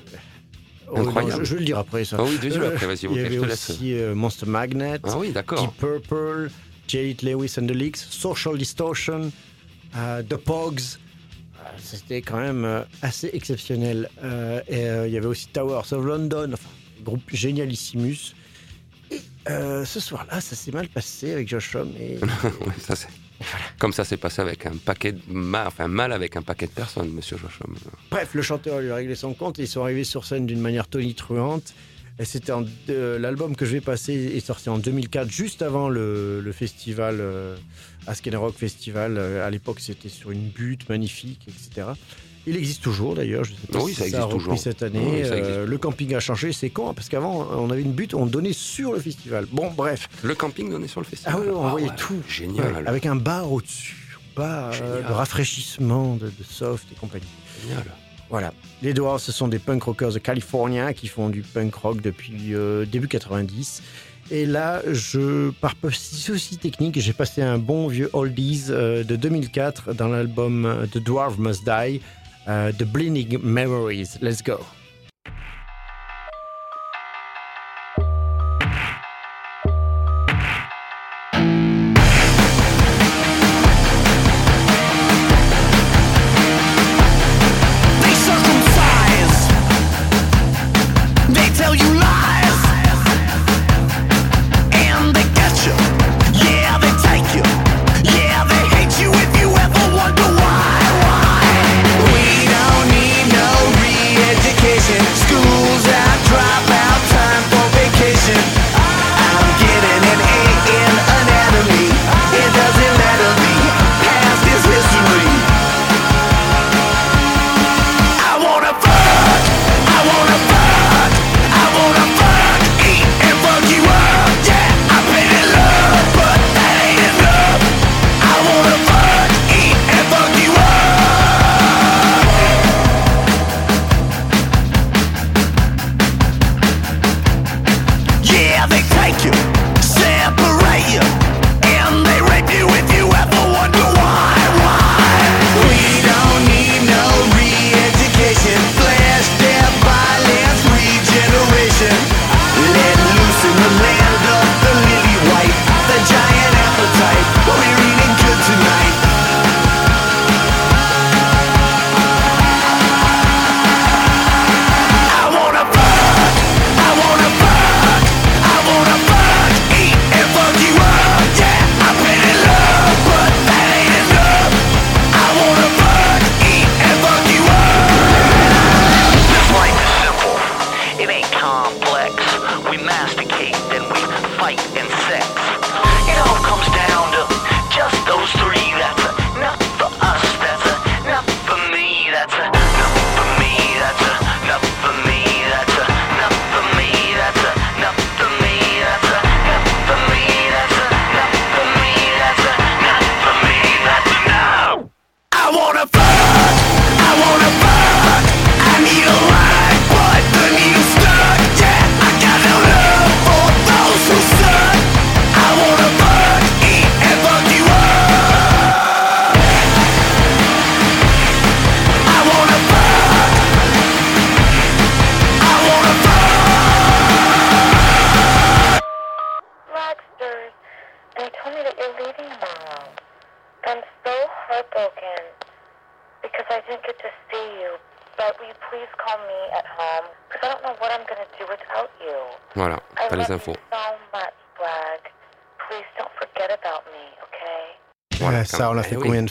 Oh, Incroyable. je, je vais le dire après ça. Ah oui, dis-le Euh, après, vas-y, Il ok, y avait aussi euh, Monster Magnet, Ah oui. Deep Purple, Jared Lewis and the Leaks, Social Distortion, euh, The Pogs. C'était quand même euh, assez exceptionnel. Euh, et euh, il y avait aussi Towers of London, enfin, groupe génialissimus. Et euh, ce soir-là, ça s'est mal passé avec Josh Homme. Et ça c'est. Comme ça s'est passé avec un paquet de mal, enfin mal avec un paquet de personnes, Monsieur Joachim. Bref, le chanteur lui a réglé son compte et ils sont arrivés sur scène d'une manière tonitruante. Et c'était l'album que je vais passer est sorti en 2004, juste avant le, le festival, Asken Rock Festival. Euh, à l'époque, c'était sur une butte magnifique, etc. Il existe toujours d'ailleurs, je sais pas Oui, si ça ça, existe a repris toujours. cette année. Oui, Euh, le camping a changé, c'est con, parce qu'avant on avait une butte, on donnait sur le festival. Bon, bref. Le camping donné sur le festival. Ah oui, on voyait ouais, tout. Génial. Ouais, avec un bar au-dessus, bar euh, Génial. de rafraîchissement, de, de soft et compagnie. Génial. Voilà. Les Dwarfs, ce sont des punk rockers de Californie qui font du punk rock depuis euh, début 90. Et là, je, par souci technique, j'ai passé un bon vieux oldies euh, de 2004 dans l'album euh, The Dwarf Must Die, euh, The Blinding Memories. Let's go.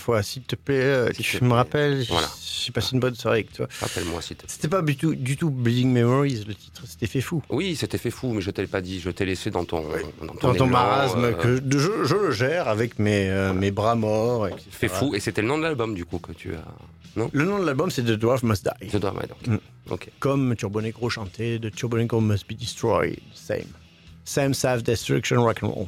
Fois S'il te plaît, euh, S'il je te me plaît. rappelle, Voilà. j'ai passé une bonne soirée avec toi. Rappelle-moi si. C'était pas du tout, du tout Bleeding Memories, le titre, c'était fait fou. Oui, c'était fait fou, mais je te l'ai pas dit. Je t'ai laissé dans ton. Dans ton, Dans ton élan, marasme, euh, que je, je- je le gère avec mes, euh, mes bras morts. etc. Fait fou. Et c'était le nom de l'album, du coup, que tu as. Non? Le nom de l'album, c'est The Dwarf Must Die. Je dois. ouais, donc. Mm. Ok. Comme Turbo Negro chantait, The Turbo Negro Must Be Destroyed. Same. Same Self Destruction Rock and Roll.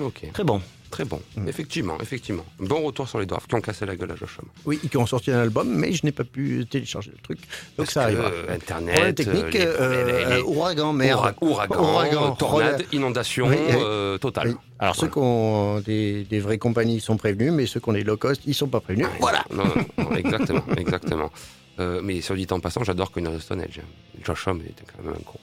Ok. Très bon. Très bon. Mm. Effectivement, effectivement. Bon retour sur les dwarfs qui ont cassé la gueule à Josh Homme. Oui, ils ont sorti un album, mais je n'ai pas pu télécharger le truc. Donc Parce ça euh, Internet. Technique, euh, les- euh, les- les- ouragan, merde. Oura- Ouragan, Ouragan, tornade, inondation Oui, euh, totale. Oui. Alors ceux qui ont des, des vraies compagnies sont prévenus, mais ceux qui ont des low cost, ils sont pas prévenus. Voilà. Non, non, non, exactement, exactement. Euh, mais sur dit en passant, j'adore Queen Stone Age. Josh Homme était quand même un con.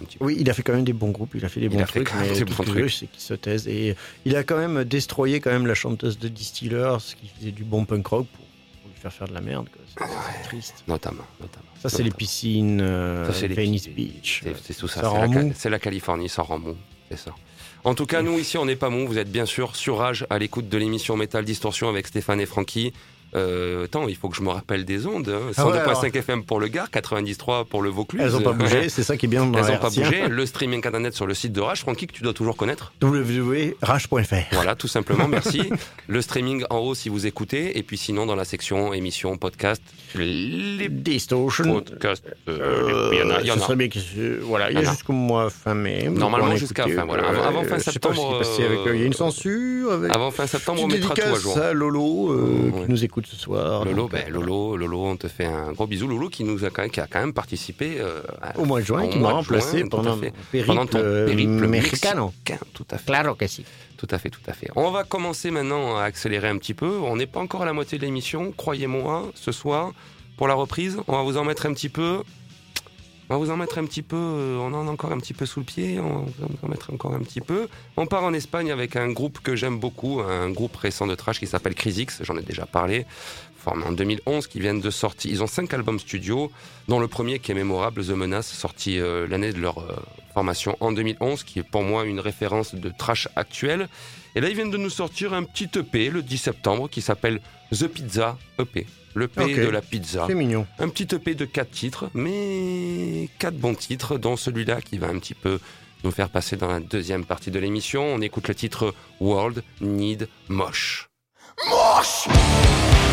Un petit peu. Oui, il a fait quand même des bons groupes, il a fait des Il bons fait trucs, quand même mais des bons c'est qu'il se taise. Et il a quand même destroyé quand même la chanteuse de Distillers, qui faisait du bon punk rock pour, pour lui faire faire de la merde. C'est c'est triste. Notamment, notamment. Ça, c'est les piscines, euh, Ça, c'est les Venice. Beach. C'est- tout ça. Ça c'est rend la, Ca- mou. c'est la Californie, ça rend mou. C'est ça. En tout cas, nous ici, on n'est pas mou. Vous êtes bien sûr sur Rage à l'écoute de l'émission Metal Distorsion avec Stéphane et Francky. Euh, attends, il faut que je me rappelle des ondes. Hein. Ah ouais, 102.5 FM pour le Gard, 93 pour le Vaucluse. Elles n'ont pas Euh, bougé, c'est ça qui est bien dans Elles n'ont pas bougé. Le streaming internet sur le site de Rage, Francky, que tu dois toujours connaître. www.rage.fr. Voilà, tout simplement, merci. le streaming en haut si vous écoutez. Et puis sinon, dans la section émission, podcast, les Distortion. podcasts, euh, Euh, il y en a. il y en a. bien que voilà, il y a jusqu'au mois fin mai. Normalement, jusqu'à fin, voilà. Avant- avant fin septembre, avec, euh, il y a une euh, censure avec. Avant fin septembre, on mettra tout à jour. à Lolo euh, qui nous écoute ce soir. Lolo, ben, Lolo, Lolo, on te fait un gros bisou. Lolo qui nous a quand même, qui a quand même participé euh, à- Au mois de juin, qui m'a remplacé juin, pendant périple, ton euh, périple mexicain, tout à fait. Claro que si. Tout à fait, tout à fait. On va commencer maintenant à accélérer un petit peu. On n'est pas encore à la moitié de l'émission, croyez-moi. Ce soir, pour la reprise, on va vous en mettre un petit peu. On va vous en mettre un petit peu. euh, On en a encore un petit peu sous le pied. On va vous en mettre encore un petit peu. On part en Espagne avec un groupe que j'aime beaucoup, un groupe récent de trash qui s'appelle Crisix. J'en ai déjà parlé. Formé en 2011, qui viennent de sortir. Ils ont cinq albums studio, dont le premier qui est mémorable, The Menace, sorti euh, l'année de leur euh, formation en 2011, qui est pour moi une référence de trash actuel. Et là, ils viennent de nous sortir un petit EP le 10 septembre qui s'appelle The Pizza EP. Le P de la pizza. C'est mignon. Un petit EP de quatre titres, mais quatre bons titres, dont celui-là qui va un petit peu nous faire passer dans la deuxième partie de l'émission. On écoute le titre World Need Mosh. Doctor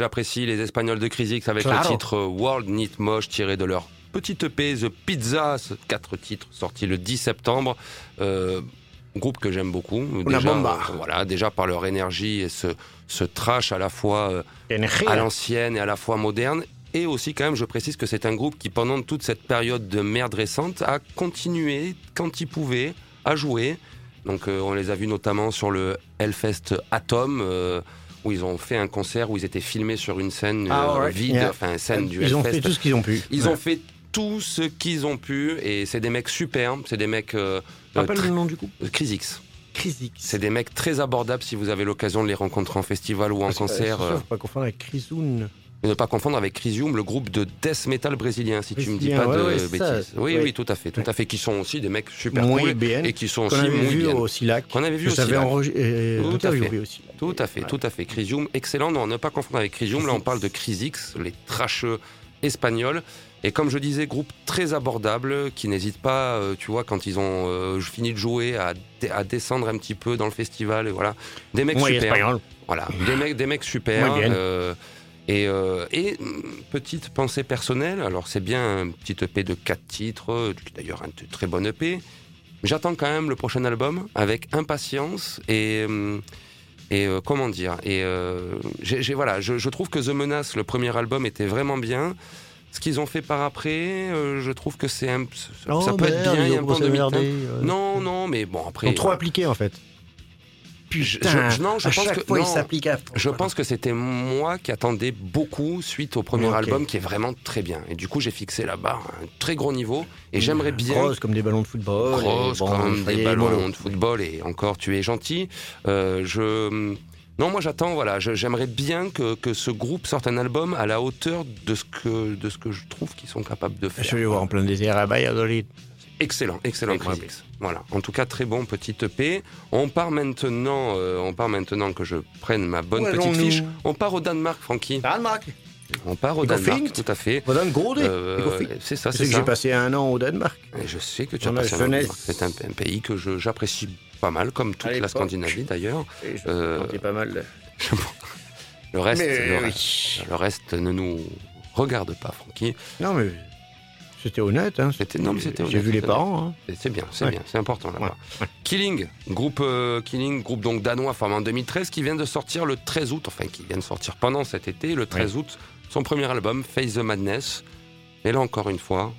j'apprécie, les Espagnols de Crisix, avec Claro. le titre World Neat Moche tiré de leur petite EP The Pizza, ce quatre titres sortis le 10 septembre. Euh, groupe que j'aime beaucoup. déjà, bomba. euh, voilà, déjà par leur énergie et ce, ce trash à la fois euh, à l'ancienne et à la fois moderne. Et aussi, quand même, je précise que c'est un groupe qui, pendant toute cette période de merde récente, a continué, quand il pouvait, à jouer. Donc, euh, on les a vus notamment sur le Hellfest Atom, où ils ont fait un concert où ils étaient filmés sur une scène Ah, euh, vide, Yeah. enfin, scène du Ils ont fait tout ce qu'ils ont pu. Ils Ouais. ont fait tout ce qu'ils ont pu, et c'est des mecs superbes, c'est des mecs... Euh, Rappelle euh, le nom du coup tr- Crisix. Crisix. C'est des mecs très abordables si vous avez l'occasion de les rencontrer en festival ou en concert. euh, Faut pas confondre avec Crisoun. Et ne pas confondre avec Crisium, le groupe de death metal brésilien, si tu me dis Brésilien, pas de ouais, ça. bêtises. Oui, Ouais. oui, tout à fait, tout à fait, qui sont aussi des mecs super cool bien. et qui sont Qu'on aussi avait vu bien. au Silac. Qu'on avait vu au Silac. euh, Tout à interviewé fait. aussi. Tout à fait, tout à fait. Crisium, excellent. Non, ne pas confondre avec Crisium. Là, on parle de Crisix, les trasheux espagnols. Et comme je disais, groupe très abordable, qui n'hésite pas, euh, tu vois, quand ils ont euh, fini de jouer, à, descendre un petit peu dans le festival. Et voilà, des mecs super. espagnol. Voilà, des mecs, des mecs super. Et, euh, et mm, petite pensée personnelle, alors c'est bien un petit EP de 4 titres, d'ailleurs un très bon EP. J'attends quand même le prochain album avec impatience et hum, et euh, comment dire et euh, voilà je, je trouve que The Menace le premier album était vraiment bien ce qu'ils ont fait par après euh, je trouve que c'est un ça, Oh, ça peut être merde, bien il y a ont un euh. non non mais bon après Ils sont trop voilà. appliqués en fait. Je- Putain, je- non, je à pense que- fois non. ils s'appliquent à fond. Je pense que c'était moi qui attendais beaucoup suite au premier album qui est vraiment très bien. Et du coup, j'ai fixé la barre à un très gros niveau. Et j'aimerais bien. Grosse comme des ballons de football. Grosse comme des ballons de football. Et encore, tu es gentil. Euh, je. Non, moi j'attends, voilà, j'aimerais bien que, que ce groupe sorte un album à la hauteur de ce que, de ce que je trouve qu'ils sont capables de faire. Je vais voir en plein désert à Valladolid. Excellent, excellent. Voilà. En tout cas, très bon petit EP. On part maintenant, euh, on part maintenant que je prenne ma bonne petite fiche. On part au Danemark, Francky. Danemark. On part au Danemark, tout à fait. Euh, c'est ça, C'est ça. j'ai passé un an au Danemark. Et je sais que tu as passé un jeunesse. Danemark. C'est un, un pays que j'apprécie pas mal, comme toute la. Scandinavie d'ailleurs. Euh, pas mal. Le reste, Mais le, oui. reste le reste ne nous regarde pas, Francky. Non mais c'était honnête. Hein. C'était- non, mais c'était J'ai vu les parents. hein. C'est- bien, c'est Ouais. bien, c'est important là-bas. Killing, groupe euh, Killing, groupe donc danois formé en 2013, qui vient de sortir le 13 août, enfin qui vient de sortir pendant cet été, le 13 août, son premier album, Face the Madness. Et là encore une fois,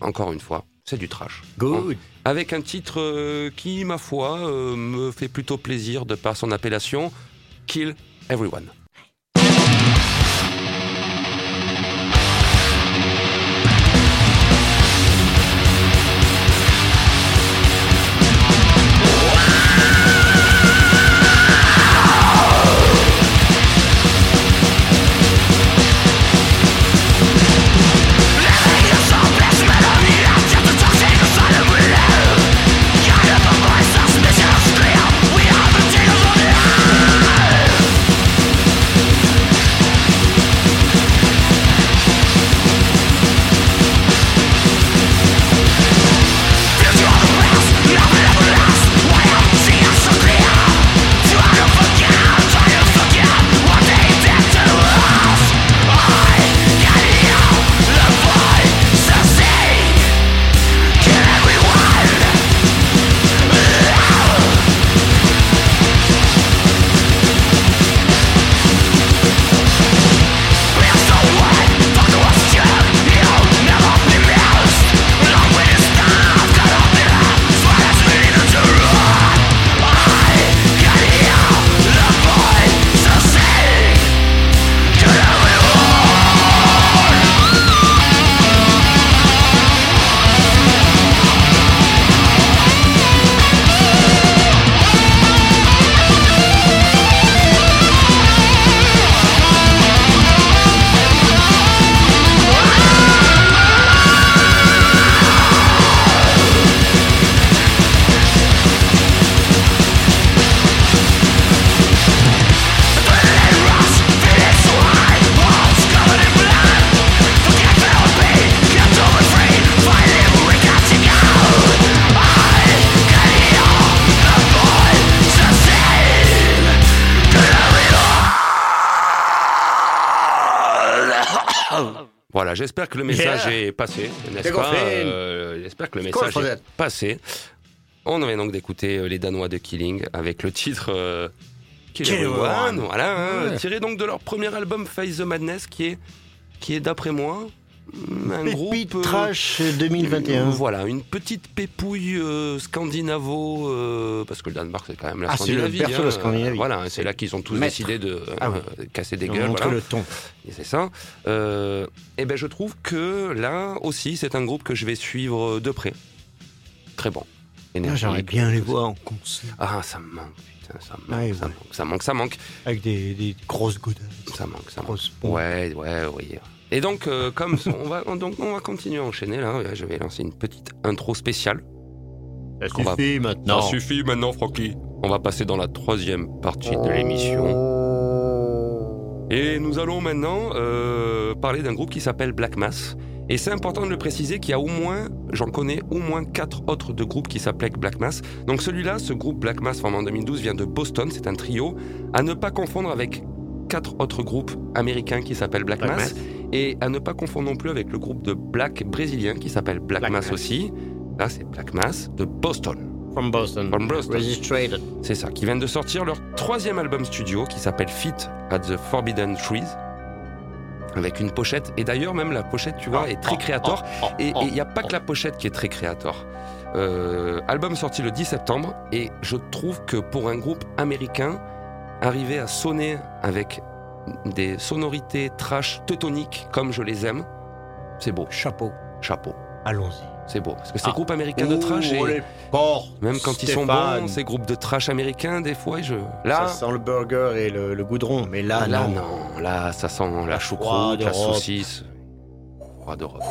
encore une fois, c'est du trash. Good. Avec un titre euh, qui, ma foi, euh, me fait plutôt plaisir de par son appellation, Kill Everyone. J'espère que le message Yeah. est passé, n'est-ce pas. Euh, J'espère que le message est passé. On vient donc d'écouter euh, les Danois de Killing avec le titre euh, Kill Everyone. voilà, hein, Ouais. tiré donc de leur premier album Face the Madness, qui est, qui est d'après moi un groupe Pépite euh, Trash 2021. Voilà, une petite pépouille euh, scandinavo, euh, parce que le Danemark c'est quand même la Ah, c'est le Scandinavie. de la hein. Scandinavie. Voilà, c'est là qu'ils ont tous Maître. décidé de Ah oui. euh, casser des gueules. voilà. le ton. Et c'est ça. Et ben je trouve que là aussi c'est un groupe que je vais suivre de près. Très bon. Ah. J'aimerais bien les voir en concert. Ah ça me manque, putain, ça me manque, Ouais, ça, ouais. manque ça manque, ça manque, Avec des, des grosses godasses. ça manque, ça manque. Grosses. Ouais, ouais, oui. Et donc euh, comme on va donc on va continuer à enchaîner là. Je vais lancer une petite intro spéciale. Ça On va- suffit maintenant. Ça suffit maintenant, Francky. On va passer dans la troisième partie de l'émission. Et nous allons maintenant euh, parler d'un groupe qui s'appelle Black Mass. Et c'est important de le préciser qu'il y a au moins, j'en connais au moins quatre autres de groupes qui s'appellent Black Mass. Donc celui-là, ce groupe Black Mass formé en 2012 vient de Boston, c'est un trio, à ne pas confondre avec quatre autres groupes américains qui s'appellent Black, Black Mass, et à ne pas confondre non plus avec le groupe de Black brésilien qui s'appelle Black, Black Mass Mass. aussi. Là, c'est Black Mass de Boston. From Boston. From Boston. Registrated. C'est ça, qui viennent de sortir leur troisième album studio qui s'appelle Fit at the Forbidden Trees. Avec une pochette, et d'ailleurs même la pochette, tu vois, est très créator. Et il n'y a pas que la pochette qui est très créator. Euh, album sorti le 10 septembre, et je trouve que pour un groupe américain, arriver à sonner avec des sonorités trash teutoniques comme je les aime, c'est beau. Chapeau. Chapeau, Allons-y. c'est beau. Parce que ces Ah. groupes américains de trash, et Oh, les porcs. même quand ils sont bons, ces groupes de trash américains, des fois, je... là, Ça sent le burger et le, le goudron. Mais là, Ah, là, non. non, là, ça sent la Froid choucroute, la saucisse. Froid d'Europe.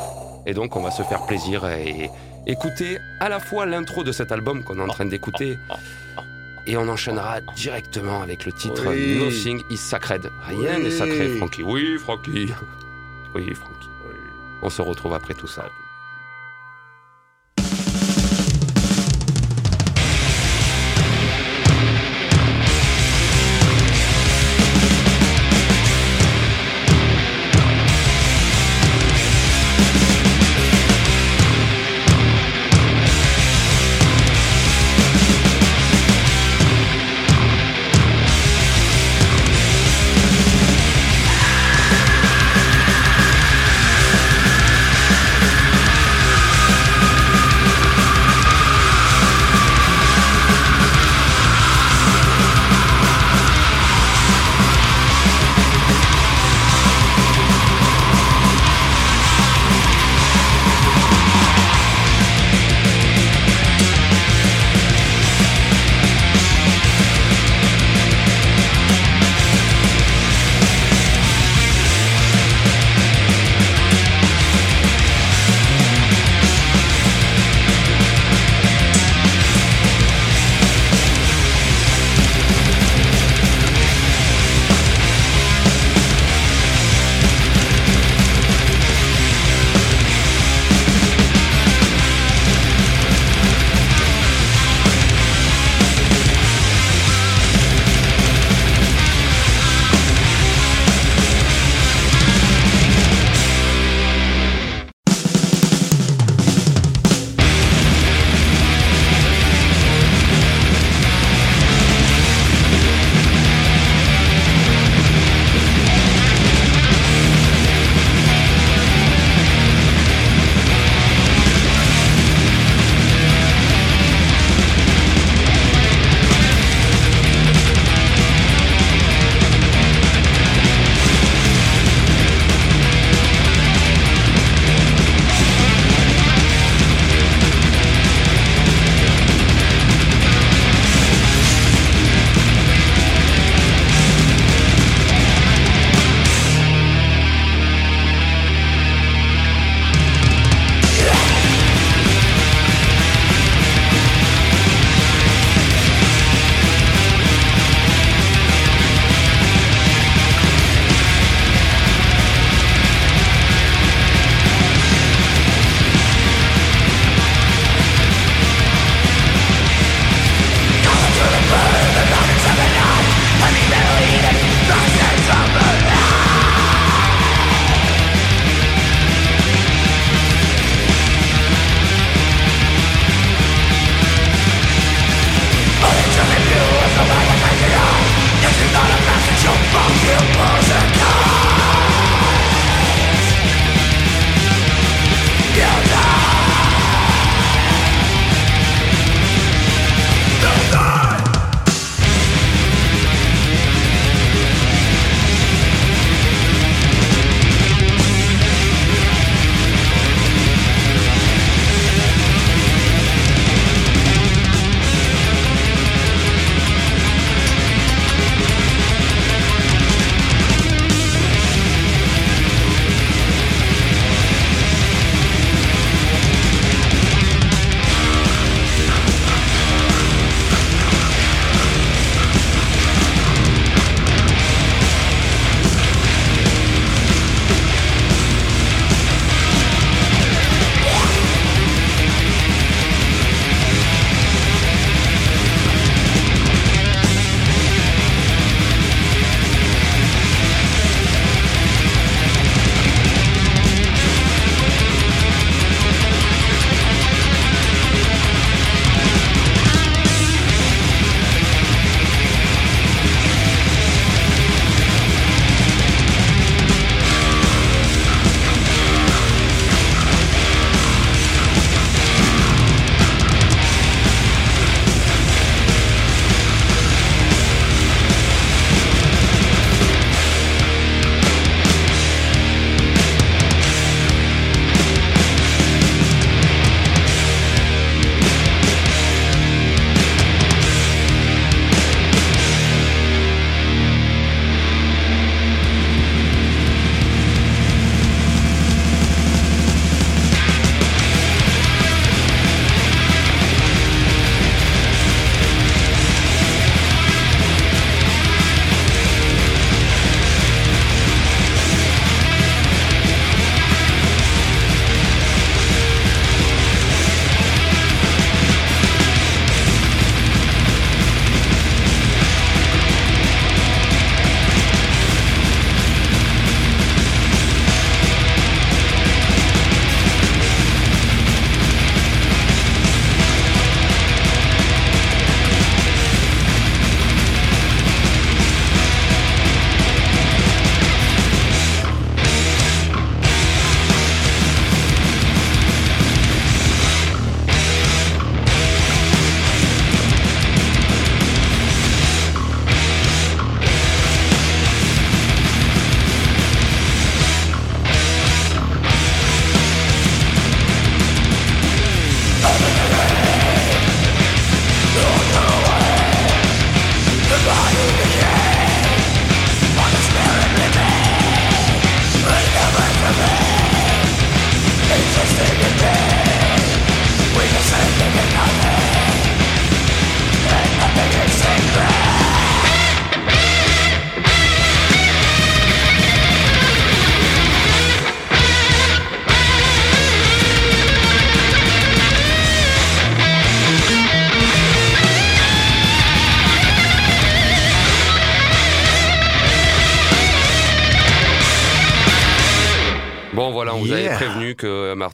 Et donc, on va se faire plaisir et écouter à la fois l'intro de cet album qu'on est en train d'écouter. Et on enchaînera directement avec le titre Oui. Nothing is Sacred. Rien Oui. n'est sacré, Francky. Oui, Francky. Oui, Francky. On se retrouve après tout ça.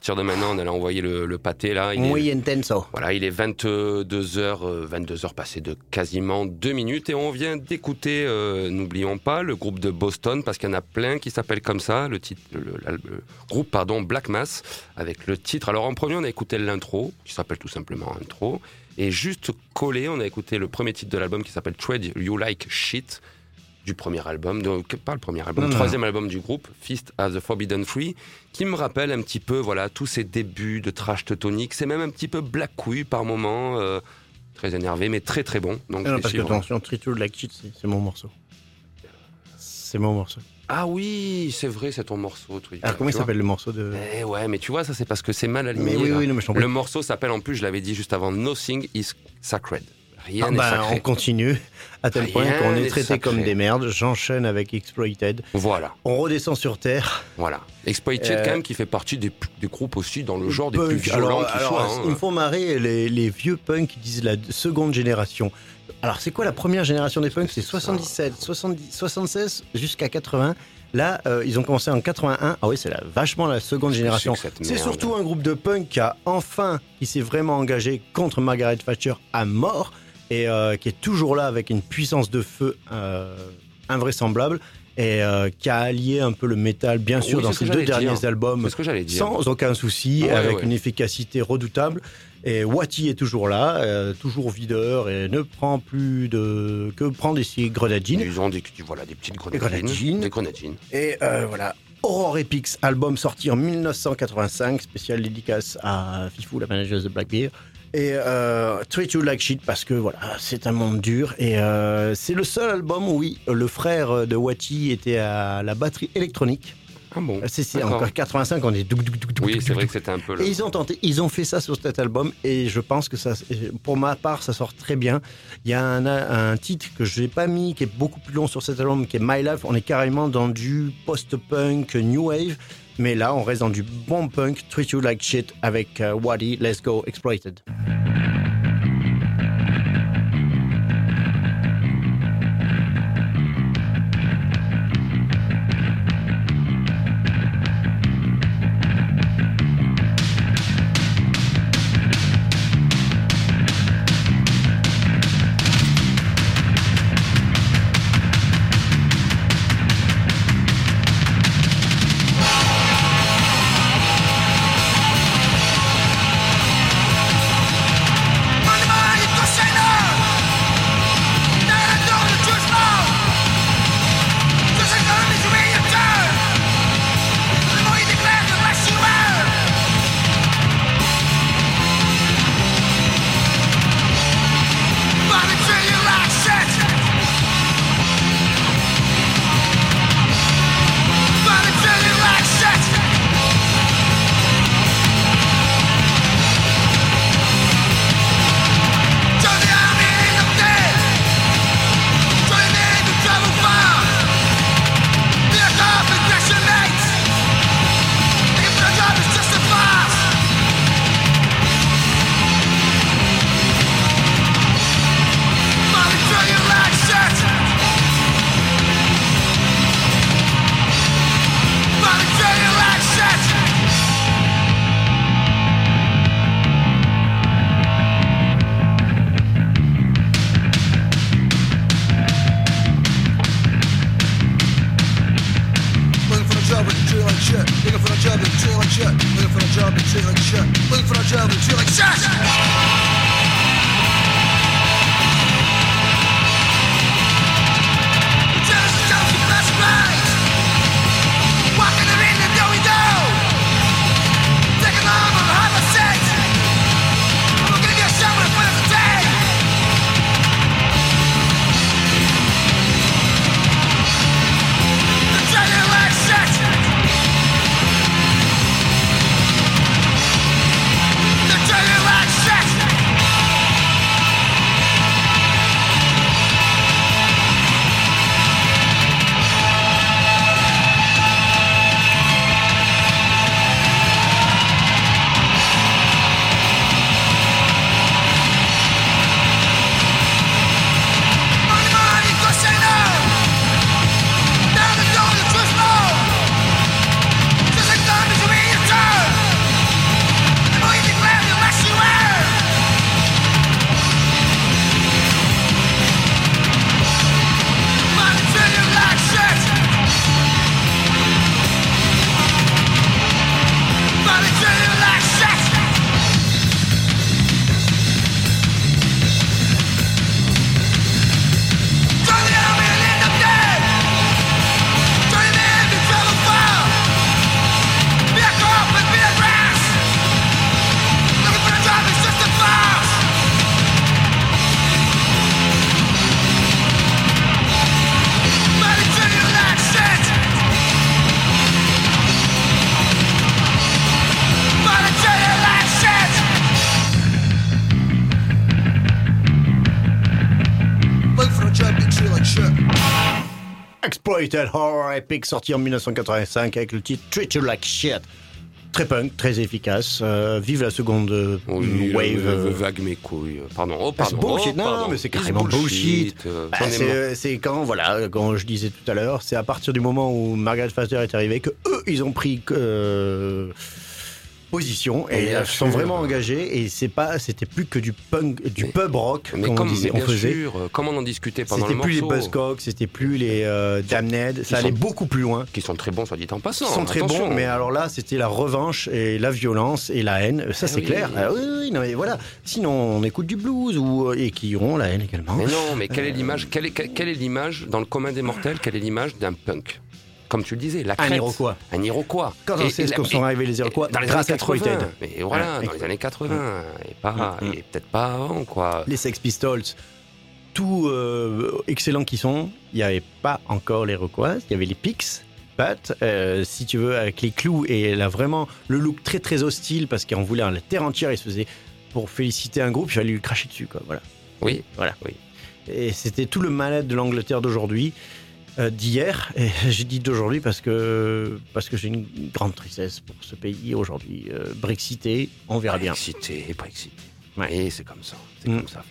Partir de maintenant, on allait envoyer le, le pâté là. Il est- Muy intenso. Voilà, il est 22h, 22h passé de quasiment deux minutes et on vient d'écouter, euh, n'oublions pas, le groupe de Boston parce qu'il y en a plein qui s'appellent comme ça, le titre, le, le- le groupe pardon Black Mass avec le titre. Alors en premier, on a écouté l'intro qui s'appelle tout simplement intro et juste collé, on a écouté le premier titre de l'album qui s'appelle Trade You Like Shit du premier album, donc pas le premier album, Non, non, troisième album du groupe, Fist as the Forbidden Free, qui me rappelle un petit peu, voilà, tous ces débuts de trash teutonique. C'est même un petit peu Black Couille par moment, euh, très énervé, mais très très bon. Donc Ah non, parce que attention, You Like Shit, c'est mon morceau. C'est mon morceau. Ah oui, c'est vrai, c'est ton morceau. Toi, Alors comment il s'appelle le morceau de... Eh ouais, mais tu vois, ça c'est parce que c'est mal aligné. Mais oui, oui, non, mais. Le morceau s'appelle en plus, je l'avais dit juste avant, Nothing is Sacred. Rien Ah bah, on continue, à tel point qu'on est traité comme des merdes. J'enchaîne avec Exploited. Voilà, On redescend sur Terre. voilà. Exploited Euh, quand même qui fait partie des, des groupes aussi dans le genre des Punk. plus violents qui soient. hein. Il me faut marrer les, les vieux punks qui disent la seconde génération. Alors, c'est quoi la première génération des punks? C'est 77, 70, 76 jusqu'à 80. Là, euh, ils ont commencé en 81. Ah oui, c'est la- vachement la seconde génération. C'est surtout un groupe de punk qui a enfin, qui s'est vraiment engagé contre Margaret Thatcher à mort et euh, qui est toujours là avec une puissance de feu euh, invraisemblable et euh, qui a allié un peu le métal, bien sûr, Oui, dans ses deux dire. derniers albums C'est ce que j'allais dire. sans aucun souci, Ouais, avec ouais. une efficacité redoutable. Et Wati est toujours là, euh, toujours videur et ne prend plus de que prend des grenadines. Ils ont des, voilà, des petites grenadines. grenadines. Des grenadines. Et euh, voilà. Aurore Epix, album sorti en 1985, spécial dédicace à Fifou, la manageuse de Black Beer. Et euh, Treat You Like Shit parce que voilà, c'est un monde dur. Et euh, c'est le seul album où oui, le frère de Wati était à la batterie électronique. Ah bon C'est c'est encore 85, on est douk, douk, douk, Oui, c'est vrai que c'était un peu le. et ils ont tenté, ils ont fait ça sur cet album et je pense que ça, pour ma part, ça sort très bien. Il y a un, un titre que je n'ai pas mis qui est beaucoup plus long sur cet album qui est My Life. On est carrément dans du post-punk, new wave. Mais là, on reste dans du bon punk, Treat You Like Shit avec euh, Waddy, Let's Go Exploited. Horror Epic sorti en 1985 avec le titre Treat You Like Shit. Très punk, très efficace. euh, vive la seconde euh, Oui, wave. euh, euh, vague mes couilles. Pardon. Oh, Ah, c'est pardon. bullshit. Oh, Non, pardon. mais c'est carrément bullshit. Bah, ai c'est, quand, voilà, quand je disais tout à l'heure, c'est à partir du moment où Margaret Thatcher est arrivée que eux, ils ont pris euh, position et Bien ils sont sûr. vraiment engagés et c'est pas, c'était plus que du punk, du Mais- pub rock, Mais comme comme on disait, on faisait. sûr, euh, comme on en discutait pendant le C'était plus les Buzzcocks, c'était plus les euh, Damned, ça sont- allait beaucoup plus loin. qui sont très bons, soit dit en passant. Ils sont très attention. bons, mais alors là, c'était la revanche et la violence et la haine. Ça, Ah c'est oui. clair. Ah oui, oui, non, mais voilà. Sinon, on écoute du blues ou et qui ont la haine également. Mais non, mais quelle est Euh, l'image quelle est, quelle est l'image dans le commun des mortels Quelle est l'image d'un punk? Comme tu le disais, la Un crête. Iroquois. Un Iroquois. Quand on Et- sait et ce qu'on sont et- arrivés les Iroquois, dans les grâce années à 80. Exploited. Mais voilà, dans les années 80. Et, pas, Mm, mm. et peut-être pas avant, quoi. Les Sex Pistols, tout euh, excellents qu'ils sont, il n'y avait pas encore les Iroquois, il y avait les Pics. Pat, euh, si tu veux, avec les clous et là vraiment le look très très hostile parce qu'on voulait la terre entière, il se faisait pour féliciter un groupe, il fallait lui cracher dessus, quoi. Voilà. Oui, Voilà. Oui. Et c'était tout le mal de l'Angleterre d'aujourd'hui, d'hier. Et j'ai dit d'aujourd'hui parce que, parce que j'ai une grande tristesse pour ce pays aujourd'hui. Euh, Brexité, on verra bien. Brexité, Brexité. Ouais. Et c'est comme ça. C'est Mm. comme ça.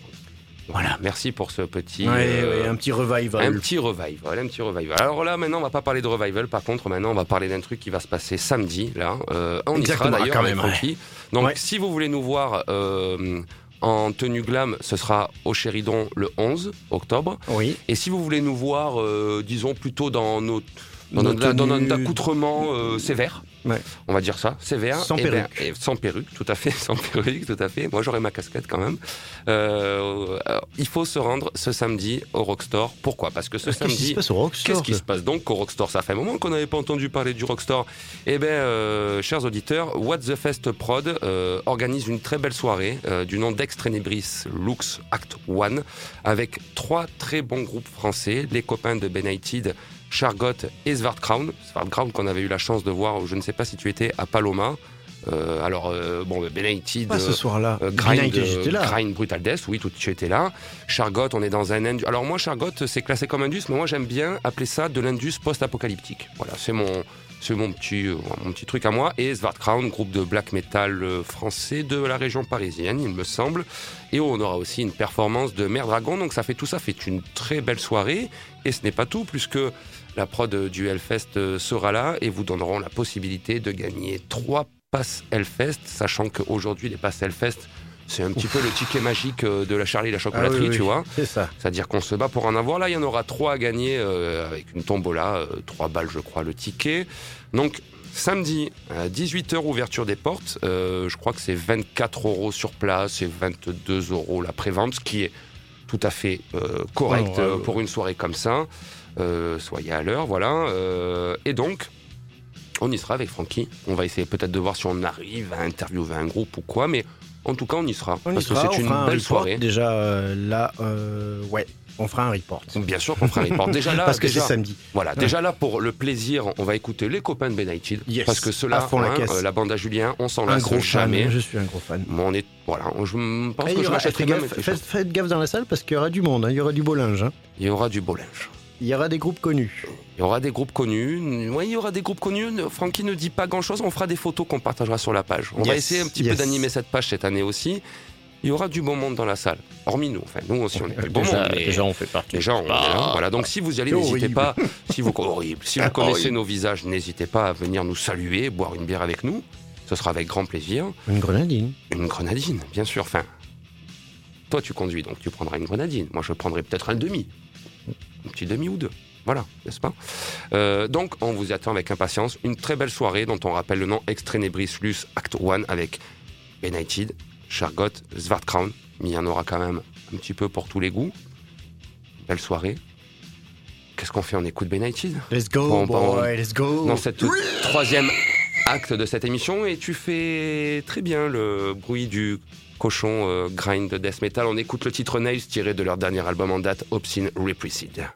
Voilà. Merci pour ce petit. Ouais, euh, ouais, un petit revival. Un petit revival, un petit revival. Alors là, maintenant, on va pas parler de revival. Par contre, maintenant, on va parler d'un truc qui va se passer samedi. Là, euh, on y Exactement, sera d'ailleurs ouais. Donc, si vous voulez nous voir euh, en tenue glam, ce sera au Chéridon le 11 octobre. Oui. Et si vous voulez nous voir, euh, disons plutôt dans notre dans accoutrement euh, sévère, Ouais. on va dire ça, sévère. Sans ben, perruque. et sans perruque, tout à fait, sans perruque, tout à fait. Moi, j'aurai ma casquette quand même. Euh, alors, il faut se rendre ce samedi au Rockstore. Pourquoi? Parce que ce Qu'est-ce qui se samedi, passe au Rockstore? Qu'est-ce qui se passe donc au Rockstore? Ça fait un moment qu'on n'avait pas entendu parler du Rockstore. Eh bien, euh, chers auditeurs, What the Fest Prod euh, organise une très belle soirée euh, du nom d'Extrenebris Lux Act One avec trois très bons groupes français, les copains de Benighted, Chargot et Svartkraun. Svartkraun qu'on avait eu la chance de voir, je ne sais pas si tu étais à Paloma. Euh, alors, euh, bon, Benighted... Pas ce euh, soir-là. euh, grind, euh, grind Brutal Death, oui, tout tu étais là. Chargot, on est dans un indus. Alors moi, Chargot, c'est classé comme indus, mais moi j'aime bien appeler ça de l'indus post-apocalyptique. Voilà, c'est mon, c'est mon petit, mon petit truc à moi. Et Svartkraun, groupe de black metal français de la région parisienne, il me semble. Et on aura aussi une performance de Mère Dragon, donc ça fait tout ça fait une très belle soirée. Et ce n'est pas tout, puisque la prod du Hellfest euh, sera là et vous donneront la possibilité de gagner trois passes Hellfest, sachant qu'aujourd'hui les passes Hellfest c'est un petit peu le ticket magique euh, de la Charlie la Ah chocolaterie, oui, oui, tu vois. C'est ça. C'est-à-dire qu'on se bat pour en avoir. Là, il y en aura trois à gagner euh, avec une tombola, euh, trois balles, je crois, le ticket. Donc, samedi, à 18h, ouverture des portes. Euh, je crois que c'est 24 euros sur place et 22 euros la prévente, ce qui est tout à fait euh, correct Oh, ouais, ouais. pour une soirée comme ça. Euh, soyez à l'heure, voilà. Euh, et donc, on y sera avec Francky. On va essayer peut-être de voir si on arrive à interviewer un groupe ou quoi, mais en tout cas, on y sera. On parce que c'est une un belle soirée. Déjà, euh, là, euh, ouais, on fera un report. Bien sûr qu'on fera un report. Déjà là, Parce que c'est samedi. Voilà, déjà là pour le plaisir, on va écouter les copains de Benighted Yes, parce que ceux-là, la euh, bande à Julien, on s'en lasse jamais. Je suis un gros fan. Bon, on est voilà, je pense Et que il y je m'achèterai faites gaffe dans la salle parce qu'il y aura du monde. hein. Il y aura du beau linge. hein. Il y aura du beau linge. Il y aura des groupes connus. Il y aura des groupes connus. Oui, il y aura des groupes connus. Francky ne dit pas grand-chose. On fera des photos qu'on partagera sur la page. On va essayer un petit yes. peu d'animer cette page cette année aussi. Il y aura du bon monde dans la salle. Hormis nous. Enfin, nous aussi, on est pas le bon déjà, monde. mais- déjà, on fait partie. Déjà, on est là. Voilà. Donc, si vous y allez, n'hésitez horrible. pas. Si vous horrible. Si vous connaissez Horrible. nos visages, n'hésitez pas à venir nous saluer, boire une bière avec nous. Ce sera avec grand plaisir. Une grenadine. Une grenadine, bien sûr. Enfin, toi, tu conduis, donc tu prendras une grenadine. Moi, je prendrai peut-être un demi, un petit demi ou deux. Voilà, n'est-ce pas? Euh, Donc, on vous attend avec impatience. Une très belle soirée dont on rappelle le nom Extrenebris Lus Act 1 avec Benighted, Chargot, Svartkraun. Mais il y en aura quand même un petit peu pour tous les goûts. Belle soirée. Qu'est-ce qu'on fait? On écoute Benighted? Let's go, Bon, boy, let's go. dans cette troisième acte de cette émission et tu fais très bien le bruit du cochon euh, grind de death metal. On écoute le titre Nails tiré de leur dernier album en date, Obscene Reprecede.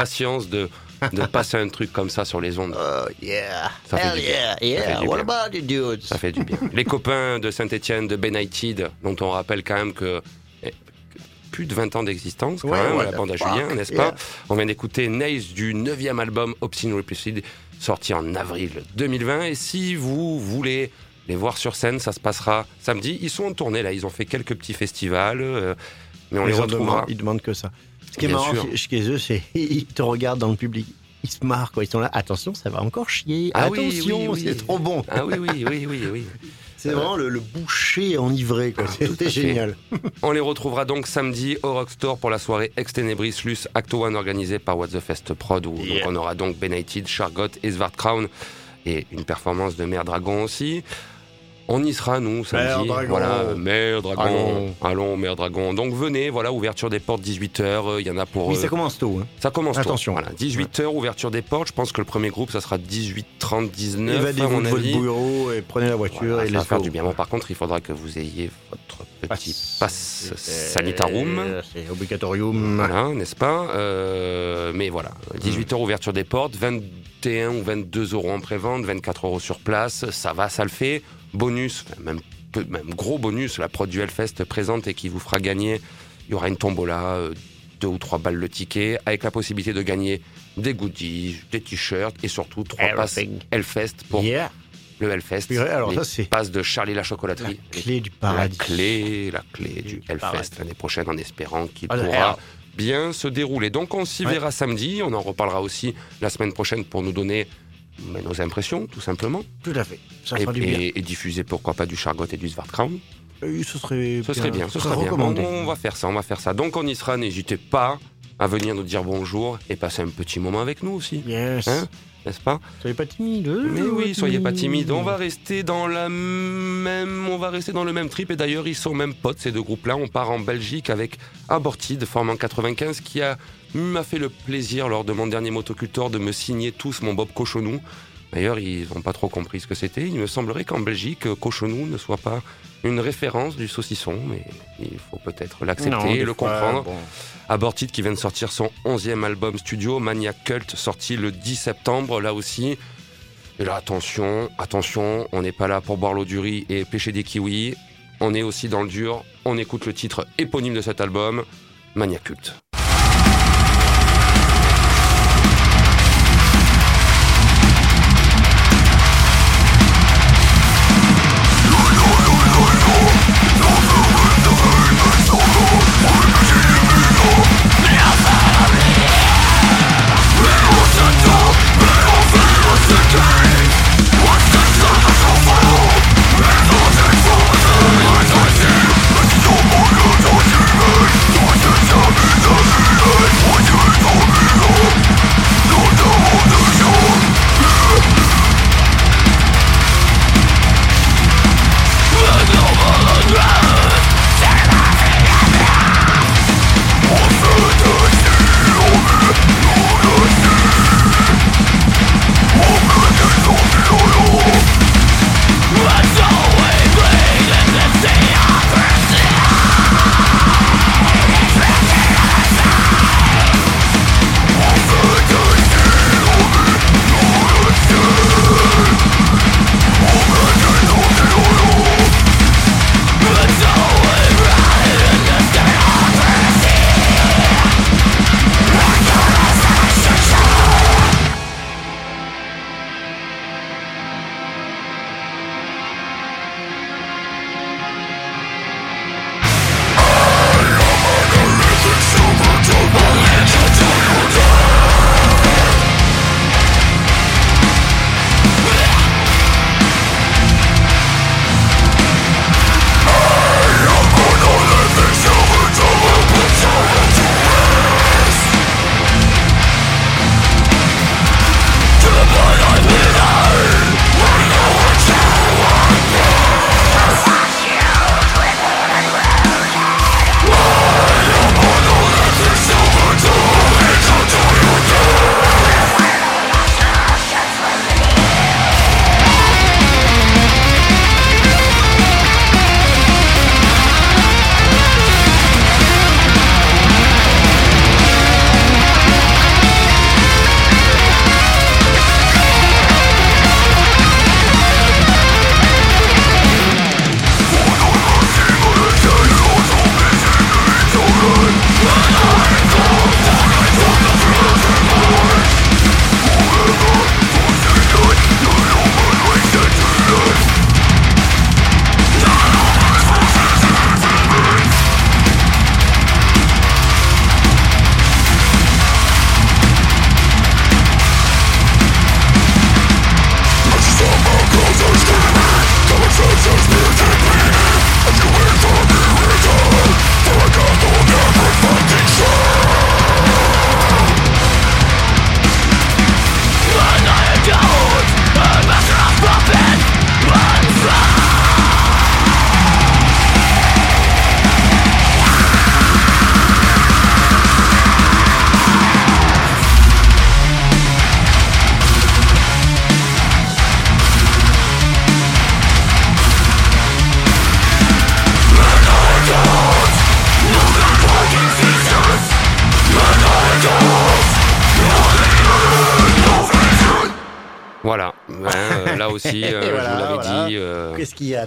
Impatience de, de passer un truc comme ça sur les ondes. Oh yeah. Ça fait Hell du bien. yeah. Yeah. What bien. about you dudes? Ça fait du bien. Les copains de Saint-Etienne, de Benighted, dont on rappelle quand même que eh, plus de 20 ans d'existence, quand Ouais, même, what la bande à Julien, n'est-ce yeah. pas On vient d'écouter Nails du 9e album Obscene Replicid, sorti en avril 2020. Et si vous voulez les voir sur scène, ça se passera samedi. Ils sont en tournée là, ils ont fait quelques petits festivals, euh, mais on les en retrouvera. demandent- Ils demandent que ça. Ce qui est Bien marrant sûr. chez- eux, c'est ils te regardent dans le public. Ils se marrent, quoi. Ils sont là. Attention, ça va encore chier. Ah Attention, oui, oui. c'est trop bon. Ah oui, oui, oui, oui, oui. C'est vraiment le, le boucher enivré, quoi. Ah, C'était génial. On les retrouvera donc samedi au Rockstore pour la soirée Extenebris Luce Acto One organisée par What the Fest Prod où Yeah. donc on aura donc Benighted, Chargot et Svartkraun et une performance de Mère Dragon aussi. On y sera nous samedi. Mère Dragon. Voilà, euh, Mère Dragon. Allons. Allons, Mère Dragon. Donc venez, voilà, ouverture des portes 18h, il y en a pour Oui, euh, ça commence tôt. hein. ça commence tôt. Attention. Voilà, 18h ouverture des portes, je pense que le premier groupe ça sera 18h30 19 à Évadez-vous de votre bureau et prenez la voiture Voilà, et ça va let's faire du bien. Bon, par contre, il faudra que vous ayez votre petit passe Euh, sanitarum. C'est obligatorium. Voilà, n'est-ce pas Euh, Mais voilà, 18h ouverture des portes, 21 ou 22 euros en prévente, 24 euros sur place, ça va, ça le fait. Bonus, même, gros bonus, la prod du Hellfest présente et qui vous fera gagner. Il y aura une tombola, euh, deux ou trois balles le ticket, avec la possibilité de gagner des goodies, des t-shirts et surtout trois passes. Hellfest pour Yeah. le Hellfest. Purée, alors Les ça, c'est passes de Charlie la chocolaterie. la clé du La paradis. clé, la clé du Du Hellfest l'année prochaine en espérant qu'il Oh, pourra bien se dérouler. Donc on s'y Ouais. verra samedi, on en reparlera aussi la semaine prochaine pour nous donner ben, nos impressions tout simplement Tout à fait. Ça et, fera du bien. et- et diffuser pourquoi pas du Chargot et du Svartkraun. Euh, Ce serait Ce serait bien, ce serait bien. On, recommandé. on va faire ça, on va faire ça. Donc on y sera, n'hésitez pas à venir nous dire bonjour et passer un petit moment avec nous aussi, Yes. Hein n'est-ce pas? Soyez pas timide. Mais oui, soyez pas timide. On va rester dans la même, on va rester dans le même trip. Et d'ailleurs, ils sont même potes ces deux groupes-là. On part en Belgique avec Aborted, formé en 95, qui a m'a fait le plaisir lors de mon dernier motocultor de me signer tous mon Bob Cochonou. D'ailleurs, ils n'ont pas trop compris ce que c'était. Il me semblerait qu'en Belgique, Cochonou ne soit pas une référence du saucisson, mais il faut peut-être l'accepter et le comprendre. bon. Aborted qui vient de sortir son 11e album studio, Maniac Cult, sorti le 10 septembre, là aussi. Et là, attention, attention, on n'est pas là pour boire l'eau du riz et pêcher des kiwis. On est aussi dans le dur. On écoute le titre éponyme de cet album, Maniac Cult.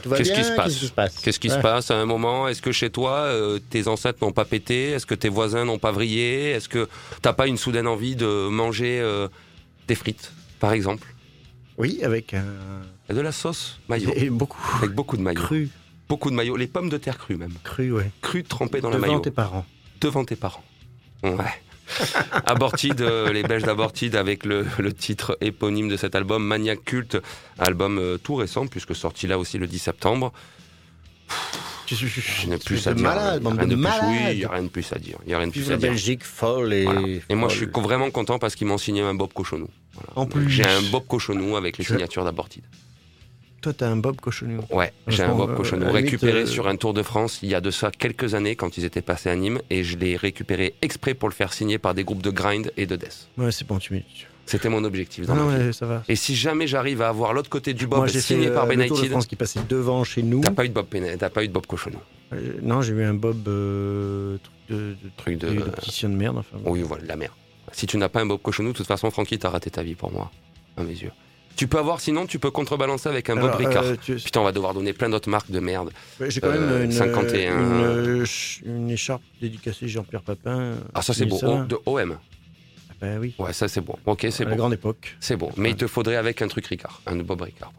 Tout va Qu'est-ce bien qui se passe Qu'est-ce qui se passe Qu'est-ce qui se Ouais. passe à un moment Est-ce que chez toi, euh, tes ancêtres n'ont pas pété Est-ce que tes voisins n'ont pas vrillé Est-ce que t'as pas une soudaine envie de manger euh, des frites, par exemple? Oui, avec. Et De la sauce mayo, Et beaucoup. avec beaucoup de mayo. Cru, Beaucoup de mayo. Les pommes de terre crues même. cru, ouais. Crues trempées dans la Devant tes parents. Devant tes parents. Ouais. Abortide, euh, les Belges d'Abortide avec le, le titre éponyme de cet album, Maniac Culte, album euh, tout récent puisque sorti là aussi le 10 septembre. Je n'ai plus de à dire. malade, Rien de de plus. malades. Oui, il n'y a rien de plus à dire. Il y a rien de Vive plus la à dire. Belgique folle et. Voilà. Et moi, je suis vraiment content parce qu'ils m'ont signé un Bob Cochonou. Voilà. En plus. J'ai un Bob Cochonou avec les signatures d'Abortide. Toi, t'as un Bob Cochonou. Ouais, j'ai un Bob euh, Cochonou récupéré euh, sur un Tour de France il y a de ça quelques années quand ils étaient passés à Nîmes et je l'ai récupéré exprès pour le faire signer par des groupes de grind et de death. Ouais, c'est bon, tu mets. C'était mon objectif dans Non, ma vie. ouais, ça va. Et si jamais j'arrive à avoir l'autre côté du Bob Moi, fait signé par Ben Tour de France qui passait devant chez nous. t'as pas eu de Bob Pen- t'as pas eu de Bob Cochonou. Euh, non, j'ai eu un Bob euh, truc de, de, Truc de. de, de merde. Enfin, bon. Oui, voilà, la merde. Si tu n'as pas un Bob Cochonou, de toute façon, Francky, t'as raté ta vie pour moi, à mes yeux. Tu peux avoir, sinon, tu peux contrebalancer avec un Bob Ricard. euh, tu- Putain, on va devoir donner plein d'autres marques de merde. J'ai quand même Euh, une, 51. une, euh, une écharpe dédicacée Jean-Pierre Papin. Ah, ça, c'est beau. Oh, de OM. Ah bah oui, Ouais, ça, c'est bon. Ok, c'est à la bon. grande époque. C'est bon. Mais il te faudrait avec un truc Ricard, un Bob Ricard.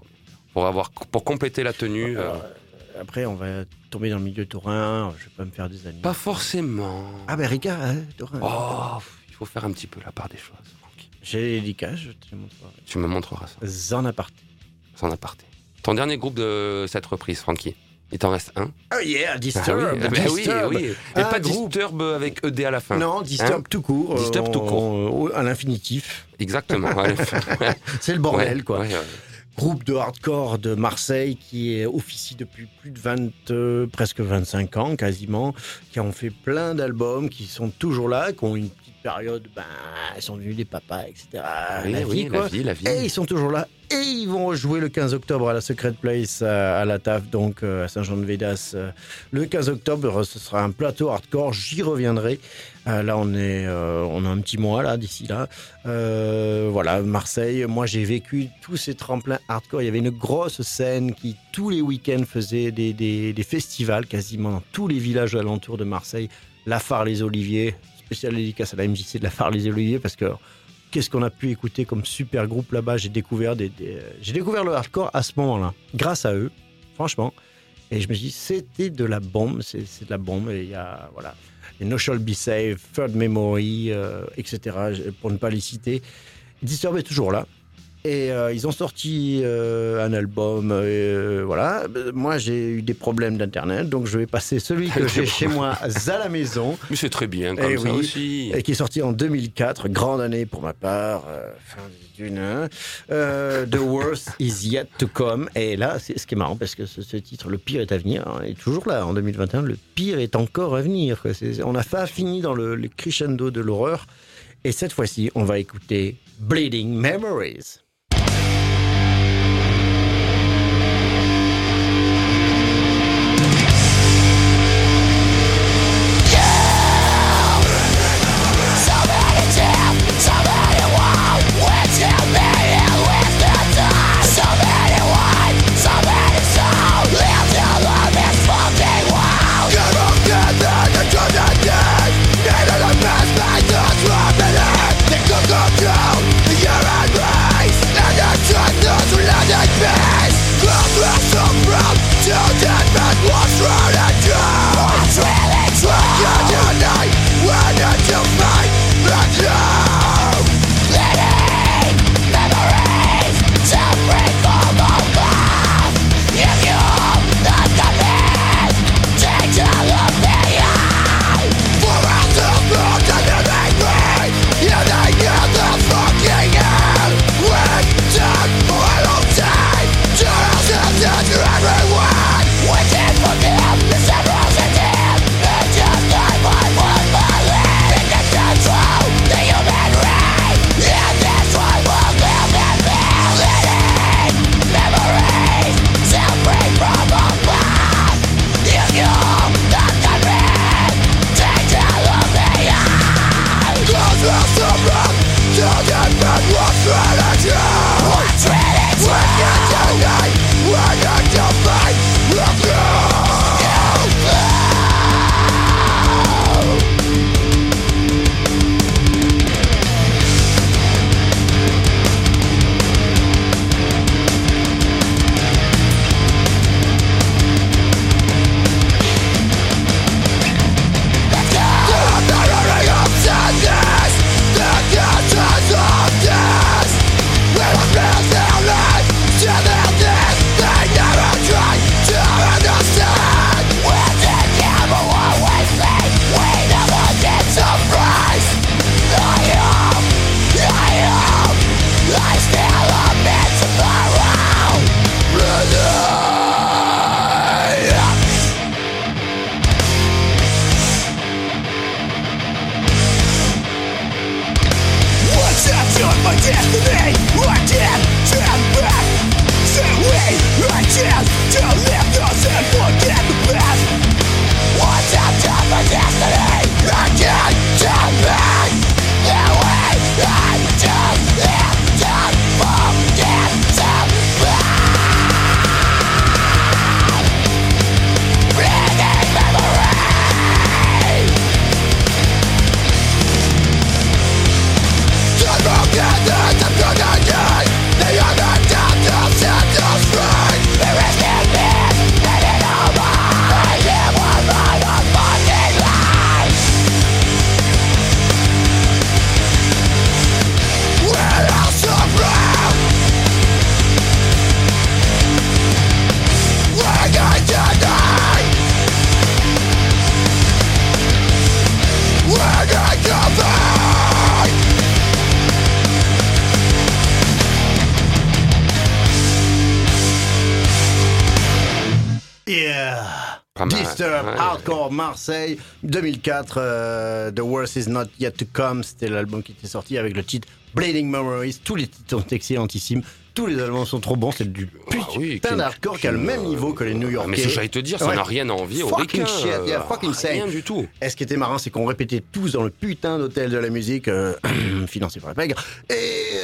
Pour, avoir, pour compléter la tenue. euh, après, on va tomber dans le milieu taurin. Je vais pas me faire des amis. Pas forcément. Ah bah Ricard, hein, taurin. Oh, il faut faire un petit peu la part des choses. J'ai les dédicaces, je te les montrerai. Tu me montreras ça, Zan aparté. sans aparté. Ton dernier groupe de cette reprise, Francky. Il t'en reste un Oh yeah, Ah Disturb. oui, ah oui, Disturb. oui. Et Un pas groupe. Disturb avec ED à la fin. Non, Disturb Hein tout court. Disturb euh, tout court. on- à l'infinitif. Exactement. C'est le bordel, Ouais, quoi. ouais, ouais. Groupe de hardcore de Marseille qui est officie depuis plus de 20, euh, presque 25 ans quasiment, qui ont fait plein d'albums, qui sont toujours là, qui ont une période, ben, ils sont devenus des papas, etc. Oui, la oui, vie, quoi. la vie, la vie. Et ils sont toujours là. Et ils vont jouer le 15 octobre à la Secret Place à, à la TAF, donc euh, à Saint-Jean-de-Védas. euh, Le 15 octobre, ce sera un plateau hardcore. J'y reviendrai. Euh, là, on est, euh, on a un petit mois là d'ici là. Euh, voilà, Marseille. Moi, j'ai vécu tous ces tremplins hardcore. Il y avait une grosse scène qui tous les week-ends faisait des, des- des festivals quasiment dans tous les villages alentours de Marseille. La Phare les Oliviers, spécial dédicace à la MJC de la Phare les Oliviers parce que qu'est-ce qu'on a pu écouter comme super groupe là-bas? J'ai découvert j'ai découvert le hardcore à ce moment-là, grâce à eux, franchement. Et je me suis dit, c'était de la bombe, c'est de la bombe. Et il y a, voilà, les No Shall Be Saved, Third Memory, euh, etc., pour ne pas les citer. Disturb est toujours là. Et euh, ils ont sorti euh, un album, euh, voilà. Moi, j'ai eu des problèmes d'internet, donc je vais passer celui que j'ai chez moi à la maison Mais c'est très bien comme Eh ça oui. aussi. et qui est sorti en 2004, grande année pour ma part, euh, fin d'une. hein. Euh, The Worst is Yet to Come. Et là, c'est ce qui est marrant parce que ce, ce titre, Le pire est à venir, hein, est toujours là en 2021. Le pire est encore à venir. quoi. On n'a pas fini dans le, le crescendo de l'horreur. Et cette fois-ci, on va écouter Bleeding Memories. Marseille, 2004, euh, The Worst Is Not Yet To Come, c'était l'album qui était sorti avec le titre Bleeding Memories. Tous les titres sont excellentissimes, tous les albums sont trop bons, c'est du Ah oui, putain King- d'hardcore qui a le même euh, niveau que les New Ah, Yorkais. mais ce que j'allais te dire, ça Ouais. n'a rien à envier aux ricains, euh, fucking Rien du tout. Et ce qui était marrant, c'est qu'on répétait tous dans le putain d'hôtel de la musique, euh, financé par la PEG. Et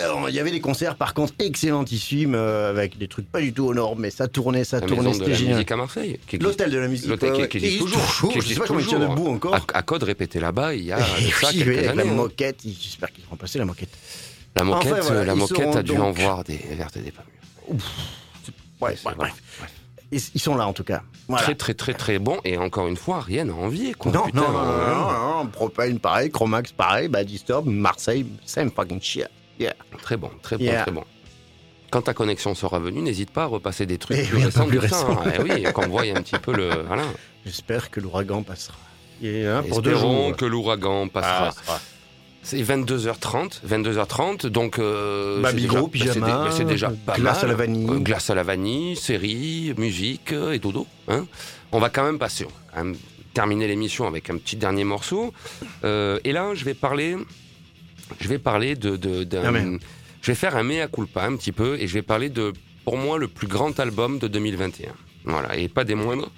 euh, il y avait des concerts, par contre, excellentissimes, euh, avec des trucs pas du tout aux normes, mais ça tournait, ça La tournait, c'était la génial. musique à Marseille. L'hôtel de la musique. L'hôtel qui, qui existe toujours. toujours, qui je sais pas comment il tient debout encore. À, à Code répété là-bas, il y a ça quelques avec la années. hein. moquette, j'espère qu'ils vont passer la moquette. La moquette, Enfin, voilà, la moquette a dû en voir des vertes et des pas. Ouais. Ils, sont là en tout cas. Voilà. Très très très très bon et encore une fois rien à envier quoi. non, Putain, non, non, euh, non, Propane pareil, Chromax pareil, Disturb, Marseille, same fucking shit. Yeah. Très bon, très bon, Yeah. très bon. Quand ta connexion sera venue, n'hésite pas à repasser des trucs Eh plus récents ça. récents. hein. Eh oui, qu'on voit un petit peu le. Voilà. J'espère que l'ouragan passera. Deux Espérons jours. que l'ouragan passera. Ah. C'est 22h30, 22h30, donc euh, Baby c'est déjà, bah, pyjama, bah, c'est déjà pas glace mal. à la vanille. Euh, glace à la vanille, série, musique euh, et dodo. Hein. On va quand même passer, on va quand même terminer l'émission avec un petit dernier morceau. Euh, et là, je vais parler, je vais parler de, de- d'un- Ah, je vais faire un mea culpa un petit peu et je vais parler de, pour moi, le plus grand album de 2021. Voilà, et pas des moindres.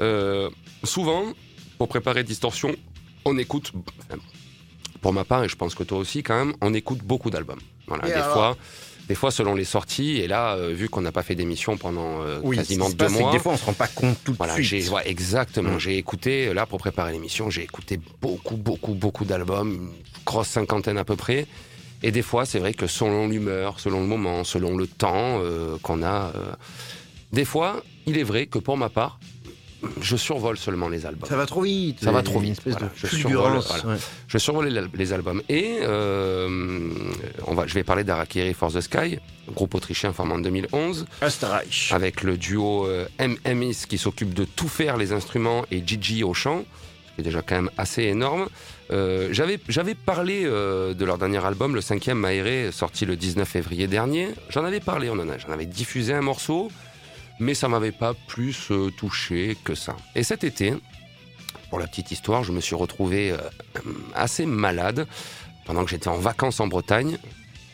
Euh, souvent, pour préparer Distorsion, on écoute, pour ma part, et je pense que toi aussi quand même, on écoute beaucoup d'albums. Voilà, Et des alors fois, des fois selon les sorties. Et là, euh, vu qu'on n'a pas fait d'émission pendant euh, Oui, quasiment deux passe, mois, des fois on se rend pas compte tout de voilà, suite. j'ai, ouais, exactement. Mm. J'ai écouté, là, pour préparer l'émission, j'ai écouté beaucoup, beaucoup, beaucoup d'albums, une grosse cinquantaine à peu près. Et des fois, c'est vrai que selon l'humeur, selon le moment, selon le temps euh, qu'on a, euh, des fois, il est vrai que pour ma part, je survole seulement les albums. Ça va trop vite. Ça va trop vite, espèce voilà. de Je survole, voilà. ouais. Je survole les, les albums. Et euh, on va, je vais parler d'Arakiri For the Sky, groupe autrichien formé en 2011 Österreich. avec le duo euh, MMIS qui s'occupe de tout faire les instruments et Gigi au chant, ce qui est déjà quand même assez énorme. Euh, J'avais j'avais parlé euh, de leur dernier album, le cinquième Maéré, sorti le 19 février dernier. J'en avais parlé, on en a, j'en avais diffusé un morceau, mais ça m'avait pas plus euh, touché que ça. Et cet été, pour la petite histoire, je me suis retrouvé euh, assez malade pendant que j'étais en vacances en Bretagne. Ne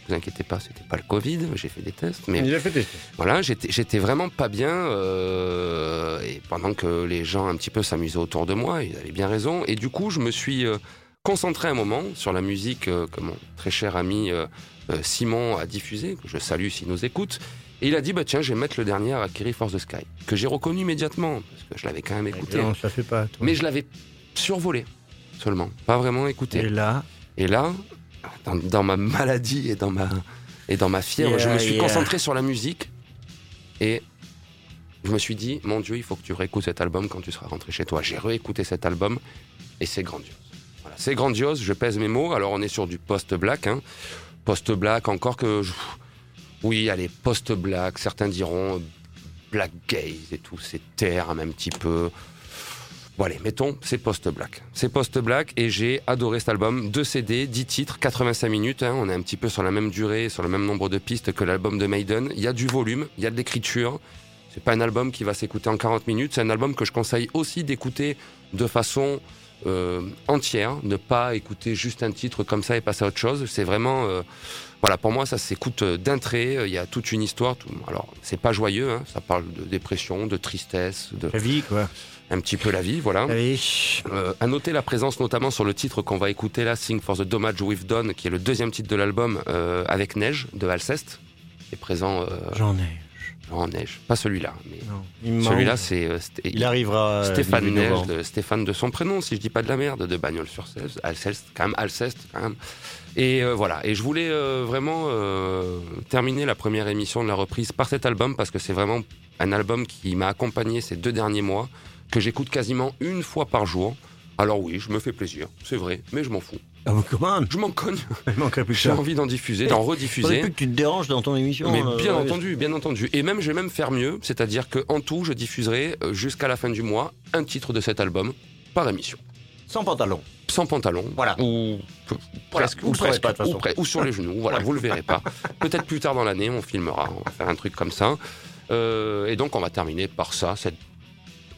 vous inquiétez pas, c'était pas le Covid, j'ai fait des tests, mais Il a fait tester. voilà, j'étais vraiment pas bien euh, et pendant que les gens un petit peu s'amusaient autour de moi, ils avaient bien raison. Et du coup, je me suis concentré un moment sur la musique que mon très cher ami Simon a diffusée, que je salue s'il nous écoute. Et il a dit bah tiens, je vais mettre le dernier à Kiri Force the Sky que j'ai reconnu immédiatement parce que je l'avais quand même écouté, Non, ça fait pas. toi. mais je l'avais survolé seulement, pas vraiment écouté. Et là, Et là, dans, dans ma maladie et dans ma, et dans ma fièvre, Yeah, je me suis yeah. concentré sur la musique et je me suis dit, mon Dieu, il faut que tu réécoutes cet album quand tu seras rentré chez toi. J'ai réécouté cet album et c'est grandiose. Voilà, c'est grandiose, je pèse mes mots. Alors on est sur du post-black. Hein. Post-black, encore que... je- Oui, allez, post-black, certains diront euh, black gaze et tout, c'est terme un petit peu. Bon allez, mettons, c'est post-black. C'est post-black et j'ai adoré cet album. Deux CD, 10 titres, 85 minutes. hein. on est un petit peu sur la même durée, sur le même nombre de pistes que l'album de Maiden. Il y a du volume, il y a de l'écriture. C'est pas un album qui va s'écouter en 40 minutes. C'est un album que je conseille aussi d'écouter de façon euh, entière. Ne pas écouter juste un titre comme ça et passer à autre chose. C'est vraiment... euh, voilà, pour moi, ça s'écoute euh, d'un trait. Il y a toute une histoire. Tout... Alors, c'est pas joyeux. hein. Ça parle de dépression, de tristesse, de la vie, quoi. un petit peu la vie, voilà. La vie. Euh, à noter la présence notamment sur le titre qu'on va écouter là, Sing for the Damage We've Done, qui est le deuxième titre de l'album euh, avec Neige de Alceste, est présent euh, J'en ai. En Neige. Pas celui-là, mais celui-là c'est euh, Il arrivera. euh, Stéphane Neige, de, Stéphane de son prénom, si je dis pas de la merde, de Bagnols sur Cèze, Alceste, quand même Alceste, quand même. Et euh, voilà. Et je voulais euh, vraiment terminer la première émission de la reprise par cet album parce que c'est vraiment un album qui m'a accompagné ces deux derniers mois, que j'écoute quasiment une fois par jour. Alors oui, je me fais plaisir, c'est vrai, mais je m'en fous. Ah, comment Je m'en cogne. Manquerait plus J'ai envie d'en diffuser, d'en rediffuser. plus que tu te déranges dans ton émission. Mais euh, bien ouais. entendu, bien entendu. Et même, je vais même faire mieux, c'est-à-dire que en tout, je diffuserai euh, jusqu'à la fin du mois un titre de cet album par émission, Sans pantalon. sans pantalon. Voilà. Ou Voilà, presque, ou presque, pas, de toute ou, façon. pre- ou sur les genoux. Voilà, vous le verrez pas. Peut-être plus tard dans l'année, on filmera, on va faire un truc comme ça. Euh, et donc, on va terminer par ça, cette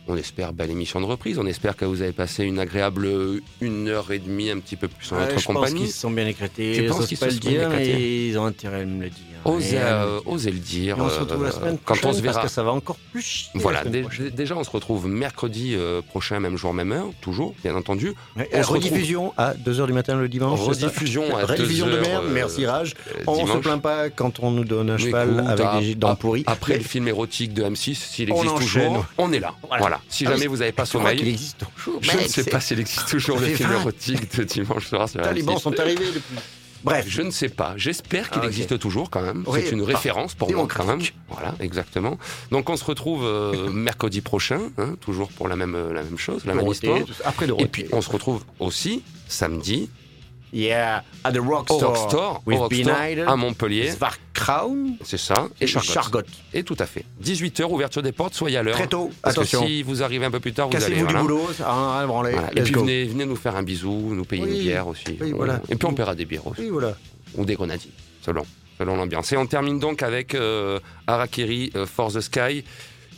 on espère belle émission de reprise. On espère que vous avez passé une agréable euh, une heure et demie, un petit peu plus en Ouais, notre je pense compagnie. qu'ils se sont bien éclatés. Tu Ils penses qu'ils se sont bien éclatés ils ont intérêt à me le dire. Osez, euh, euh, osez le dire. et on se retrouve la euh, semaine quand prochaine on se verra. parce que ça va encore plus chier. Voilà, déjà on se retrouve mercredi euh, prochain, même jour, même heure, toujours, bien entendu. Ouais, on se rediffusion à 2h du matin le dimanche. Rediffusion à Rediffusion 2 de merde, euh, merci Rage. euh, On se dimanche. plaint pas quand on nous donne un cheval avec des dents pourries. Après le film érotique de M6, s'il existe toujours, on est là. Voilà. Voilà. Si Ah jamais vous n'avez pas sommeil, existe toujours. je ne sais pas s'il existe toujours le film érotique de dimanche soir sur Les talibans M6. sont arrivés depuis. Bref, Je ne sais pas. J'espère qu'il Ah, existe toujours quand même. Oui, C'est une par- référence pour moi quand même. Voilà, exactement. Donc on se retrouve euh, mercredi prochain, hein, toujours pour la même la même chose, la même histoire. après le Et puis on se retrouve aussi samedi Yeah, at the Rock au Store. With au Beneided, à Montpellier. Svarkraun C'est ça. Et et Chargotte. Chargotte. Et tout à fait. 18h, ouverture des portes, soyez à l'heure. Très tôt, Parce attention. que si vous arrivez un peu plus tard, vous allez. Cassez-vous du boulot, à branler. Voilà. Et puis venez, venez nous faire un bisou, nous payer Oui. une bière aussi. Oui, voilà. Et puis on paiera des bières aussi. Oui, voilà. Ou des grenadilles, selon, selon l'ambiance. Et on termine donc avec euh, Harakiri euh, For the Sky.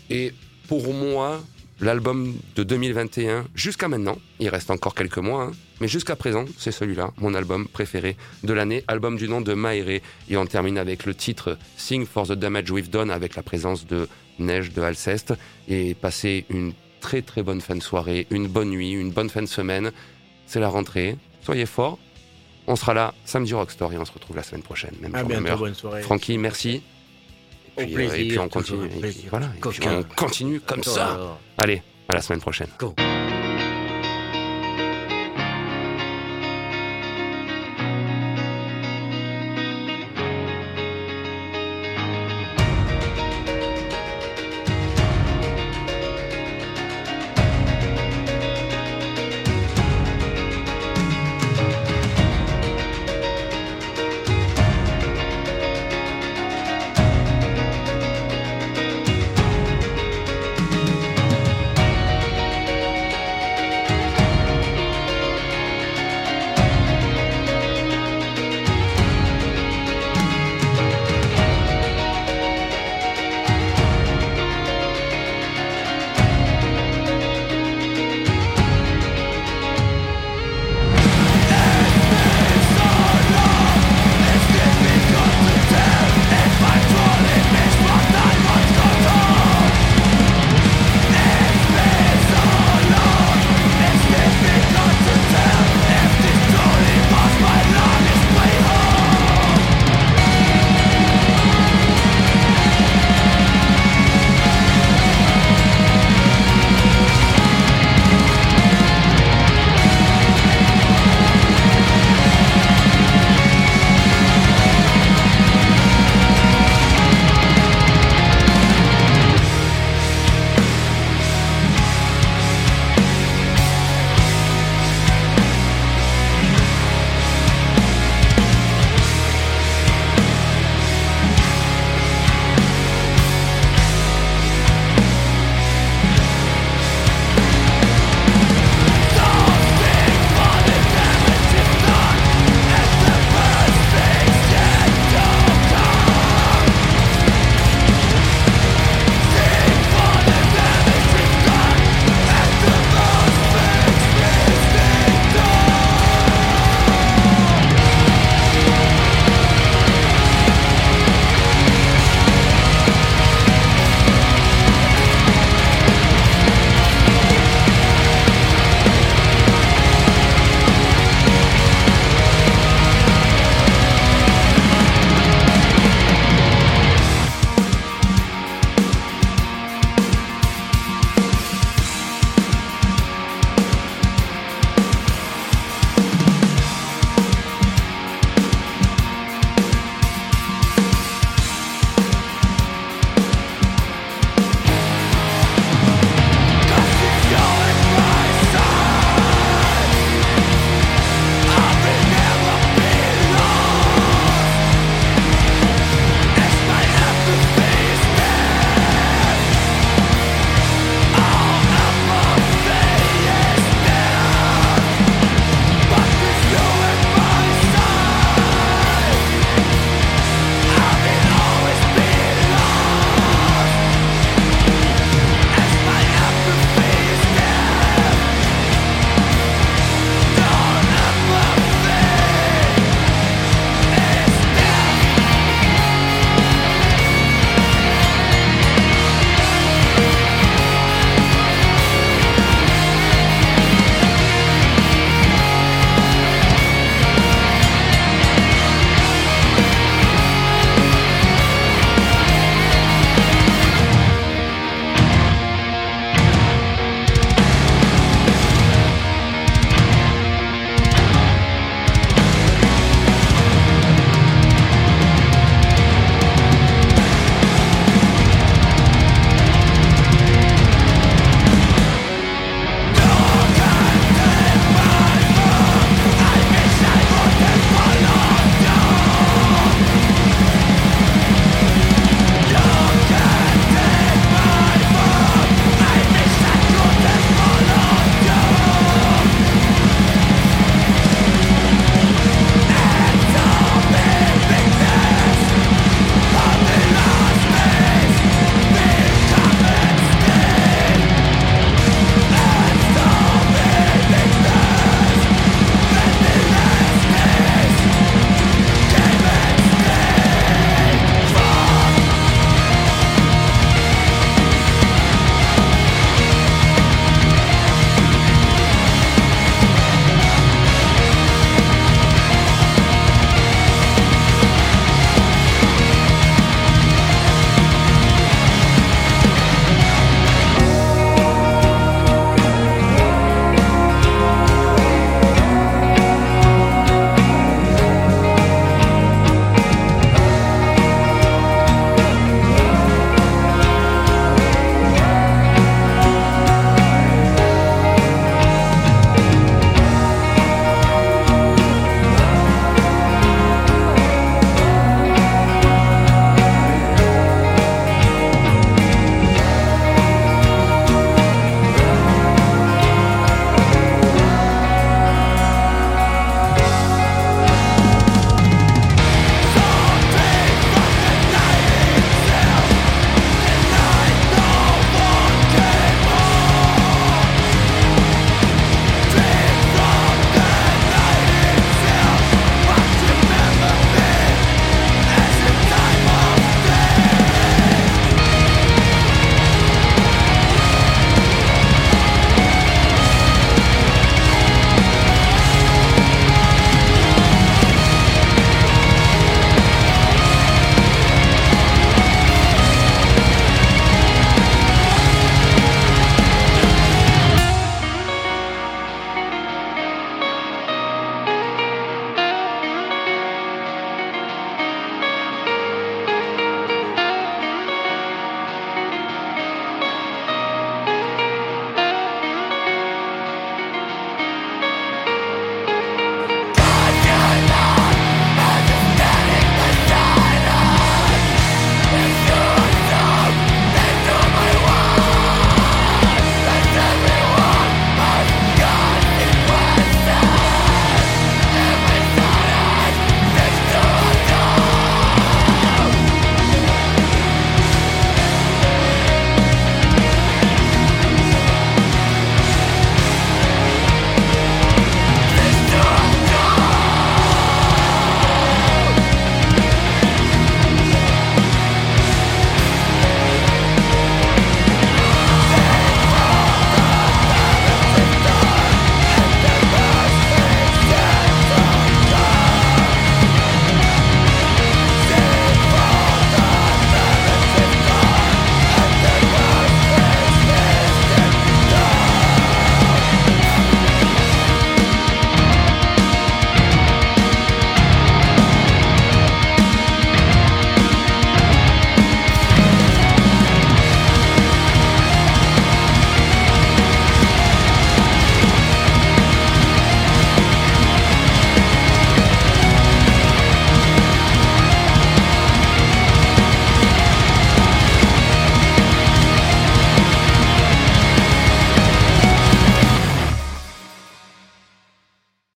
Et pour moi, l'album de 2021, jusqu'à maintenant, il reste encore quelques mois, hein, mais jusqu'à présent, c'est celui-là, mon album préféré de l'année, album du nom de Maéré. Et on termine avec le titre Sing for the Damage We've Done, avec la présence de Neige de Alceste. Et passer une très très bonne fin de soirée, une bonne nuit, une bonne fin de semaine. C'est la rentrée. Soyez forts. On sera là samedi Rockstore et on se retrouve la semaine prochaine. Même À jour, même bientôt, heure. bonne soirée. Francky, merci. Et puis, euh, plaisir, et puis on continue. Et puis plaisir. voilà. Et puis Coquin. on continue comme ça. Allez, à la semaine prochaine. Go.